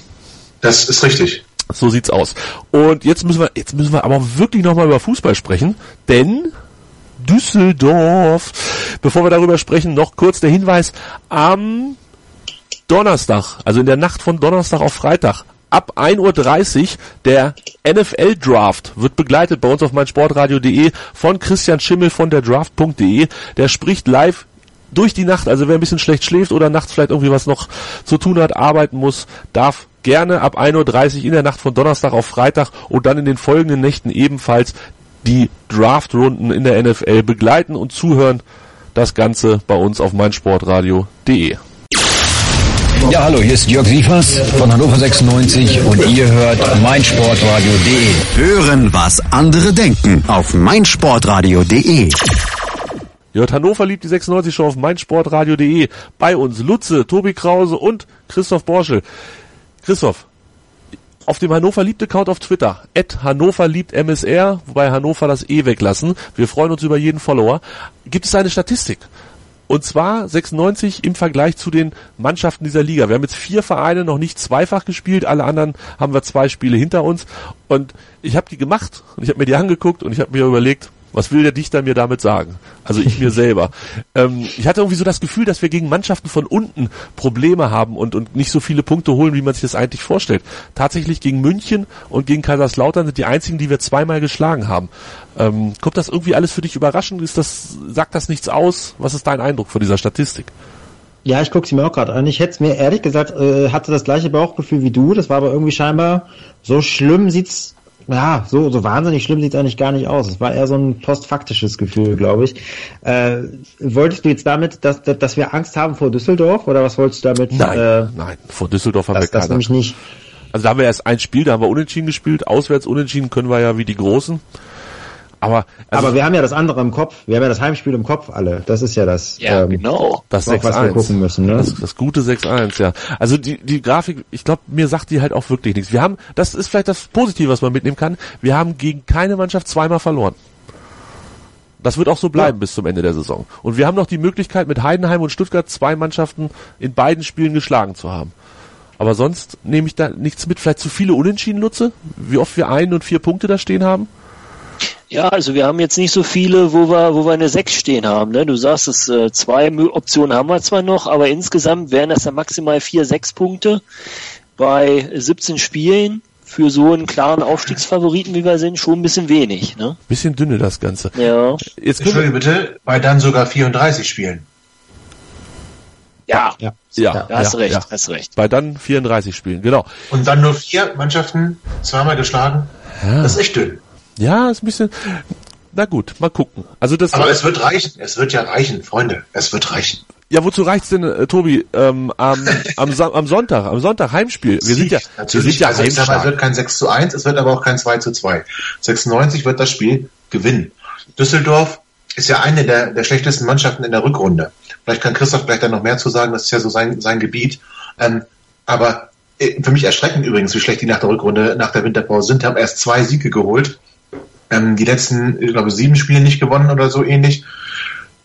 Das ist richtig. So sieht's aus. Und jetzt müssen wir, jetzt müssen wir aber wirklich nochmal über Fußball sprechen, denn Düsseldorf. Bevor wir darüber sprechen, noch kurz der Hinweis am Donnerstag, also in der Nacht von Donnerstag auf Freitag, ab 1.30 Uhr der NFL Draft wird begleitet bei uns auf meinsportradio.de von Christian Schimmel von der Draft.de. Der spricht live durch die Nacht, also wer ein bisschen schlecht schläft oder nachts vielleicht irgendwie was noch zu tun hat, arbeiten muss, darf gerne ab 1.30 Uhr in der Nacht von Donnerstag auf Freitag und dann in den folgenden Nächten ebenfalls die Draft-Runden in der NFL begleiten und zuhören. Das Ganze bei uns auf meinsportradio.de. Ja, hallo, hier ist Jörg Sievers von Hannover 96 und ihr hört meinsportradio.de. Hören, was andere denken auf meinsportradio.de. Ihr hört Hannover liebt die 96 Show auf meinsportradio.de. Bei uns Lutze, Tobi Krause und Christoph Borschel. Christoph, auf dem Hannover liebt Account auf Twitter, at Hannover liebt MSR, wobei Hannover das E weglassen. Wir freuen uns über jeden Follower. Gibt es eine Statistik? Und zwar 96 im Vergleich zu den Mannschaften dieser Liga. Wir haben jetzt vier Vereine noch nicht zweifach gespielt, alle anderen haben wir zwei Spiele hinter uns. Und ich habe die gemacht und ich habe mir die angeguckt und ich habe mir überlegt, was will der Dichter mir damit sagen? Also ich mir selber. Ähm, ich hatte irgendwie so das Gefühl, dass wir gegen Mannschaften von unten Probleme haben und, und nicht so viele Punkte holen, wie man sich das eigentlich vorstellt. Tatsächlich gegen München und gegen Kaiserslautern sind die einzigen, die wir zweimal geschlagen haben. Ähm, kommt das irgendwie alles für dich überraschend? Ist das, sagt das nichts aus? Was ist dein Eindruck von dieser Statistik? Ja, ich gucke sie mir auch gerade an. Ich hätte mir ehrlich gesagt, äh, hatte das gleiche Bauchgefühl wie du. Das war aber irgendwie scheinbar so schlimm sieht's ja, so, so wahnsinnig schlimm sieht es eigentlich gar nicht aus. Es war eher so ein postfaktisches Gefühl, glaube ich. Äh, wolltest du jetzt damit, dass, dass wir Angst haben vor Düsseldorf oder was wolltest du damit? Nein, äh, nein, vor Düsseldorf haben das, wir keine. das nämlich nicht. Also da haben wir erst ein Spiel, da haben wir unentschieden gespielt. Auswärts unentschieden können wir ja wie die Großen. Aber, also aber wir haben ja das andere im Kopf. Wir haben ja das Heimspiel im Kopf alle. Das ist ja das. Ja, ähm, genau. das auf was wir 6-1. gucken müssen. Ne? Das, das gute 6-1, ja. Also die, die Grafik, ich glaube, mir sagt die halt auch wirklich nichts. Wir haben, das ist vielleicht das Positive, was man mitnehmen kann. Wir haben gegen keine Mannschaft zweimal verloren. Das wird auch so bleiben Ja. bis zum Ende der Saison. Und wir haben noch die Möglichkeit, mit Heidenheim und Stuttgart zwei Mannschaften in beiden Spielen geschlagen zu haben. Aber sonst nehme ich da nichts mit. Vielleicht zu viele Unentschieden nutze, wie oft wir ein und vier Punkte da stehen haben. Ja, also wir haben jetzt nicht so viele, wo wir, wo wir eine 6 stehen haben. Ne? Du sagst es, äh, zwei Optionen haben wir zwar noch, aber insgesamt wären das ja maximal vier, sechs Punkte bei 17 Spielen für so einen klaren Aufstiegsfavoriten, wie wir sind, schon ein bisschen wenig. Ne? Bisschen dünne das Ganze. Ja. Jetzt Entschuldige bitte, bei dann sogar 34 Spielen. Ja, Ja. ja, da hast ja, recht, ja. hast recht. Bei dann 34 Spielen, genau. Und dann nur vier Mannschaften zweimal geschlagen. Das ist echt dünn. Ja, ist ein bisschen. Na gut, mal gucken. Also das. Aber es wird reichen. Es wird ja reichen, Freunde. Es wird reichen. ja, wozu reicht's denn, äh, Tobi? Ähm, am, am, am Sonntag, am Sonntag Heimspiel. Wir sind ja, wir sind Natürlich, ja also mal, es heimstark. wird kein 6 zu 1, es wird aber auch kein 2 zu 2. 96 wird das Spiel gewinnen. Düsseldorf ist ja eine der, der schlechtesten Mannschaften in der Rückrunde. Vielleicht kann Christoph gleich da noch mehr zu sagen, das ist ja so sein, sein Gebiet. Ähm, aber äh, für mich erschreckend übrigens, wie schlecht die nach der Rückrunde, nach der Winterpause sind, haben erst zwei Siege geholt. Ähm, die letzten, ich glaube, sieben Spiele nicht gewonnen oder so ähnlich.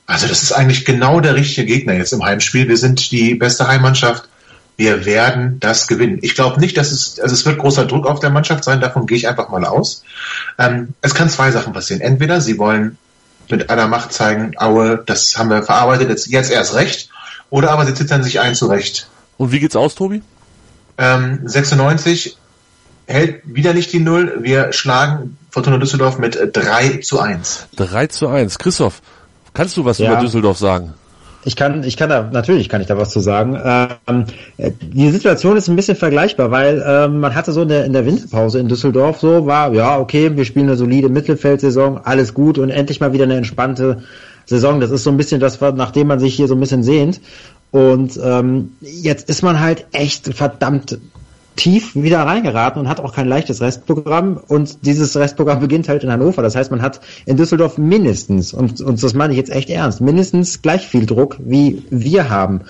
Also das ist eigentlich genau der richtige Gegner jetzt im Heimspiel. Wir sind die beste Heimmannschaft. Wir werden das gewinnen. Ich glaube nicht, dass es, also es wird großer Druck auf der Mannschaft sein, davon gehe ich einfach mal aus. Ähm, es kann zwei Sachen passieren. Entweder sie wollen mit aller Macht zeigen, Aue, das haben wir verarbeitet, jetzt, jetzt erst recht, oder aber sie zittern sich ein zurecht. Und wie geht's aus, Tobi? Ähm, 96 hält wieder nicht die Null. Wir schlagen Fortuna Düsseldorf mit äh, 3 zu 1. 3 zu 1. Christoph, kannst du was Ja. über Düsseldorf sagen? Ich kann, ich kann da, natürlich kann ich da was zu sagen. Ähm, äh, die Situation ist ein bisschen vergleichbar, weil ähm, man hatte so in der, in der Winterpause in Düsseldorf so, war, ja, okay, wir spielen eine solide Mittelfeldsaison, alles gut und endlich mal wieder eine entspannte Saison. Das ist so ein bisschen das, nachdem man sich hier so ein bisschen sehnt. Und ähm, jetzt ist man halt echt verdammt tief wieder reingeraten und hat auch kein leichtes Restprogramm. Und dieses Restprogramm beginnt halt in Hannover. Das heißt, man hat in Düsseldorf mindestens, und, und das meine ich jetzt echt ernst, mindestens gleich viel Druck, wie wir haben.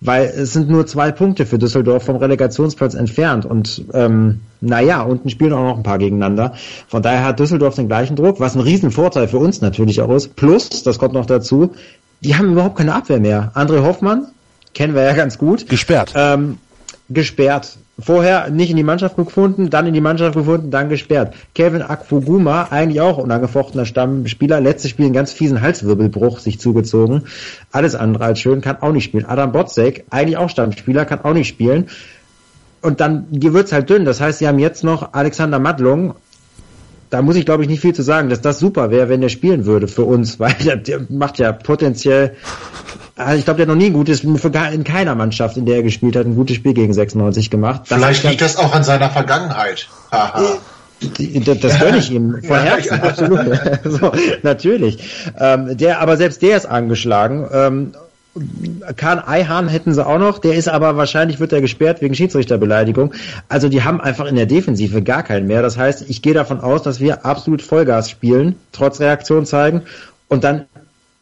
Weil es sind nur zwei Punkte für Düsseldorf vom Relegationsplatz entfernt. Und ähm, naja, unten spielen auch noch ein paar gegeneinander. Von daher hat Düsseldorf den gleichen Druck, was ein Riesenvorteil für uns natürlich auch ist. Plus, das kommt noch dazu, die haben überhaupt keine Abwehr mehr. André Hoffmann, kennen wir ja ganz gut. Gesperrt. Ähm, gesperrt. Vorher nicht in die Mannschaft gefunden, dann in die Mannschaft gefunden, dann gesperrt. Kevin Akfuguma, eigentlich auch unangefochtener Stammspieler, letztes Spiel einen ganz fiesen Halswirbelbruch sich zugezogen. Alles andere als schön, kann auch nicht spielen. Adam Botzek, eigentlich auch Stammspieler, kann auch nicht spielen. Und dann wird's halt dünn. Das heißt, sie haben jetzt noch Alexander Madlung, da muss ich glaube ich nicht viel zu sagen, dass das super wäre, wenn er spielen würde für uns, weil der, der macht ja potenziell, also ich glaube, der hat noch nie ein gutes, in keiner Mannschaft, in der er gespielt hat, ein gutes Spiel gegen 96 gemacht. Das Vielleicht liegt das auch an seiner Vergangenheit. Haha. Das, das gönne ich ihm von Herzen, absolut. so, natürlich. Ähm, der, aber selbst der ist angeschlagen. Ähm, Kahn Eihahn hätten sie auch noch, der ist aber wahrscheinlich wird er gesperrt wegen Schiedsrichterbeleidigung. Also die haben einfach in der Defensive gar keinen mehr. Das heißt, ich gehe davon aus, dass wir absolut Vollgas spielen, trotz Reaktion zeigen und dann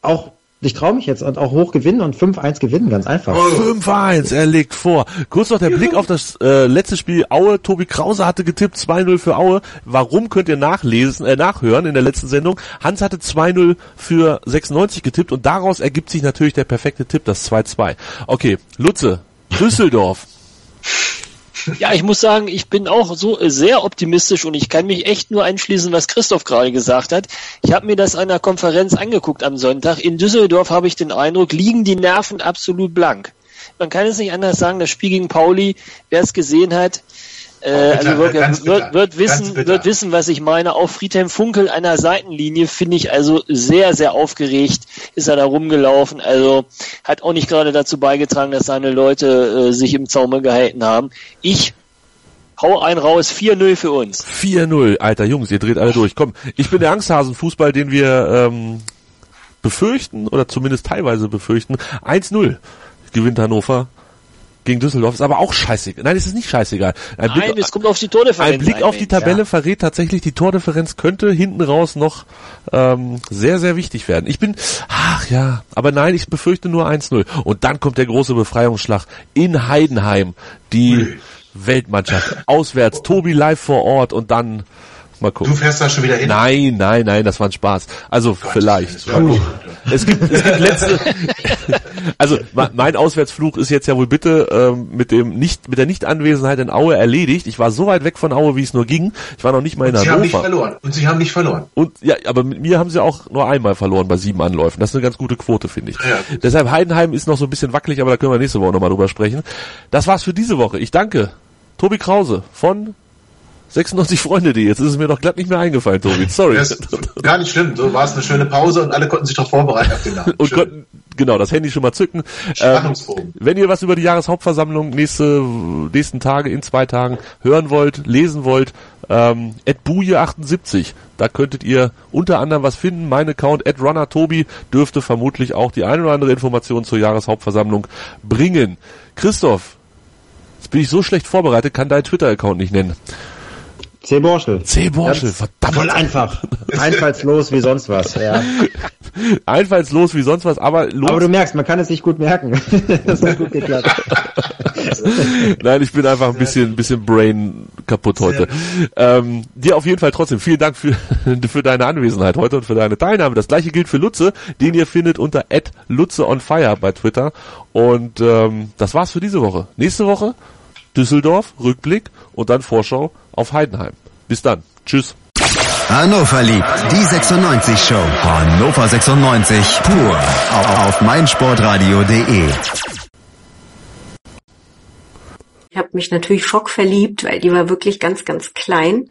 auch ich traue mich jetzt und auch hoch gewinnen und 5-1 gewinnen, ganz einfach. 5-1, er legt vor. Kurz noch der Blick auf das äh, letzte Spiel Aue. Tobi Krause hatte getippt 2-0 für Aue. Warum könnt ihr nachlesen, äh, nachhören in der letzten Sendung? Hans hatte 2-0 für 96 getippt und daraus ergibt sich natürlich der perfekte Tipp, das 2-2. Okay, Lutze, Düsseldorf. Ja, ich muss sagen, ich bin auch so sehr optimistisch und ich kann mich echt nur einschließen, was Christoph gerade gesagt hat. Ich habe mir das an der Konferenz angeguckt am Sonntag. In Düsseldorf habe ich den Eindruck, liegen die Nerven absolut blank. Man kann es nicht anders sagen, das Spiel gegen Pauli, wer es gesehen hat, äh, also wird, wird, wird, wissen, wird wissen, was ich meine. Auch Friedhelm Funkel an der Seitenlinie finde ich also sehr, sehr aufgeregt, ist er da rumgelaufen. Also hat auch nicht gerade dazu beigetragen, dass seine Leute äh, sich im Zaume gehalten haben. Ich hau ein raus, 4-0 für uns. 4-0, alter Jungs, ihr dreht alle durch. Komm, ich bin der Angsthasenfußball, den wir ähm, befürchten oder zumindest teilweise befürchten. 1-0 gewinnt Hannover gegen Düsseldorf ist aber auch scheißegal. Nein, es ist nicht scheißegal. Ein Nein, Blick, es kommt auf die Tordifferenz. Ein Blick auf die Tabelle ja. verrät tatsächlich, die Tordifferenz könnte hinten raus noch ähm, sehr, sehr wichtig werden. Ich bin, ach ja, aber nein, ich befürchte nur 1-0. Und dann kommt der große Befreiungsschlag in Heidenheim. Die. Weltmannschaft auswärts, Tobi live vor Ort und dann Mal gucken. Du fährst da schon wieder hin? Nein, nein, nein, das war ein Spaß. Also Gott, vielleicht. Es gibt, es gibt letzte. also mein Auswärtsflug ist jetzt ja wohl bitte ähm, mit dem nicht mit der Nichtanwesenheit in Aue erledigt. Ich war so weit weg von Aue, wie es nur ging. Ich war noch nicht mal in Und Hannover. Sie haben nicht verloren. Und Sie haben nicht verloren. Und ja, aber mit mir haben sie auch nur einmal verloren bei sieben Anläufen. Das ist eine ganz gute Quote, finde ich. Ja, Deshalb Heidenheim ist noch so ein bisschen wackelig, aber da können wir nächste Woche nochmal drüber sprechen. Das war's für diese Woche. Ich danke Tobi Krause von 96 Freunde, die jetzt ist es mir doch glatt nicht mehr eingefallen, Tobi. Sorry. Das gar nicht schlimm. So war es eine schöne Pause und alle konnten sich doch vorbereiten auf den Namen. und konnten, genau, das Handy schon mal zücken. Ähm, wenn ihr was über die Jahreshauptversammlung nächste, nächsten Tage, in zwei Tagen hören wollt, lesen wollt, ähm, @buje78, da könntet ihr unter anderem was finden. Mein Account @runnertobi dürfte vermutlich auch die eine oder andere Information zur Jahreshauptversammlung bringen. Christoph, jetzt bin ich so schlecht vorbereitet, kann dein Twitter-Account nicht nennen. C. Borschel. C. Borschel, verdammt. Voll einfach. Einfallslos wie sonst was, ja. Einfallslos wie sonst was, aber los. Aber du merkst, man kann es nicht gut merken. das hat gut geklappt. Nein, ich bin einfach ein bisschen, ein bisschen Brain kaputt heute. Ähm, dir auf jeden Fall trotzdem vielen Dank für, für deine Anwesenheit heute und für deine Teilnahme. Das gleiche gilt für Lutze, den ihr findet unter @lutzeonfire bei Twitter. Und ähm, das war's für diese Woche. Nächste Woche Düsseldorf, Rückblick und dann Vorschau auf Heidenheim. Bis dann. Tschüss. Hannover liebt die 96 Show. Hannover 96 pur auf meinsportradio.de. Ich habe mich natürlich schockverliebt, weil die war wirklich ganz, ganz klein.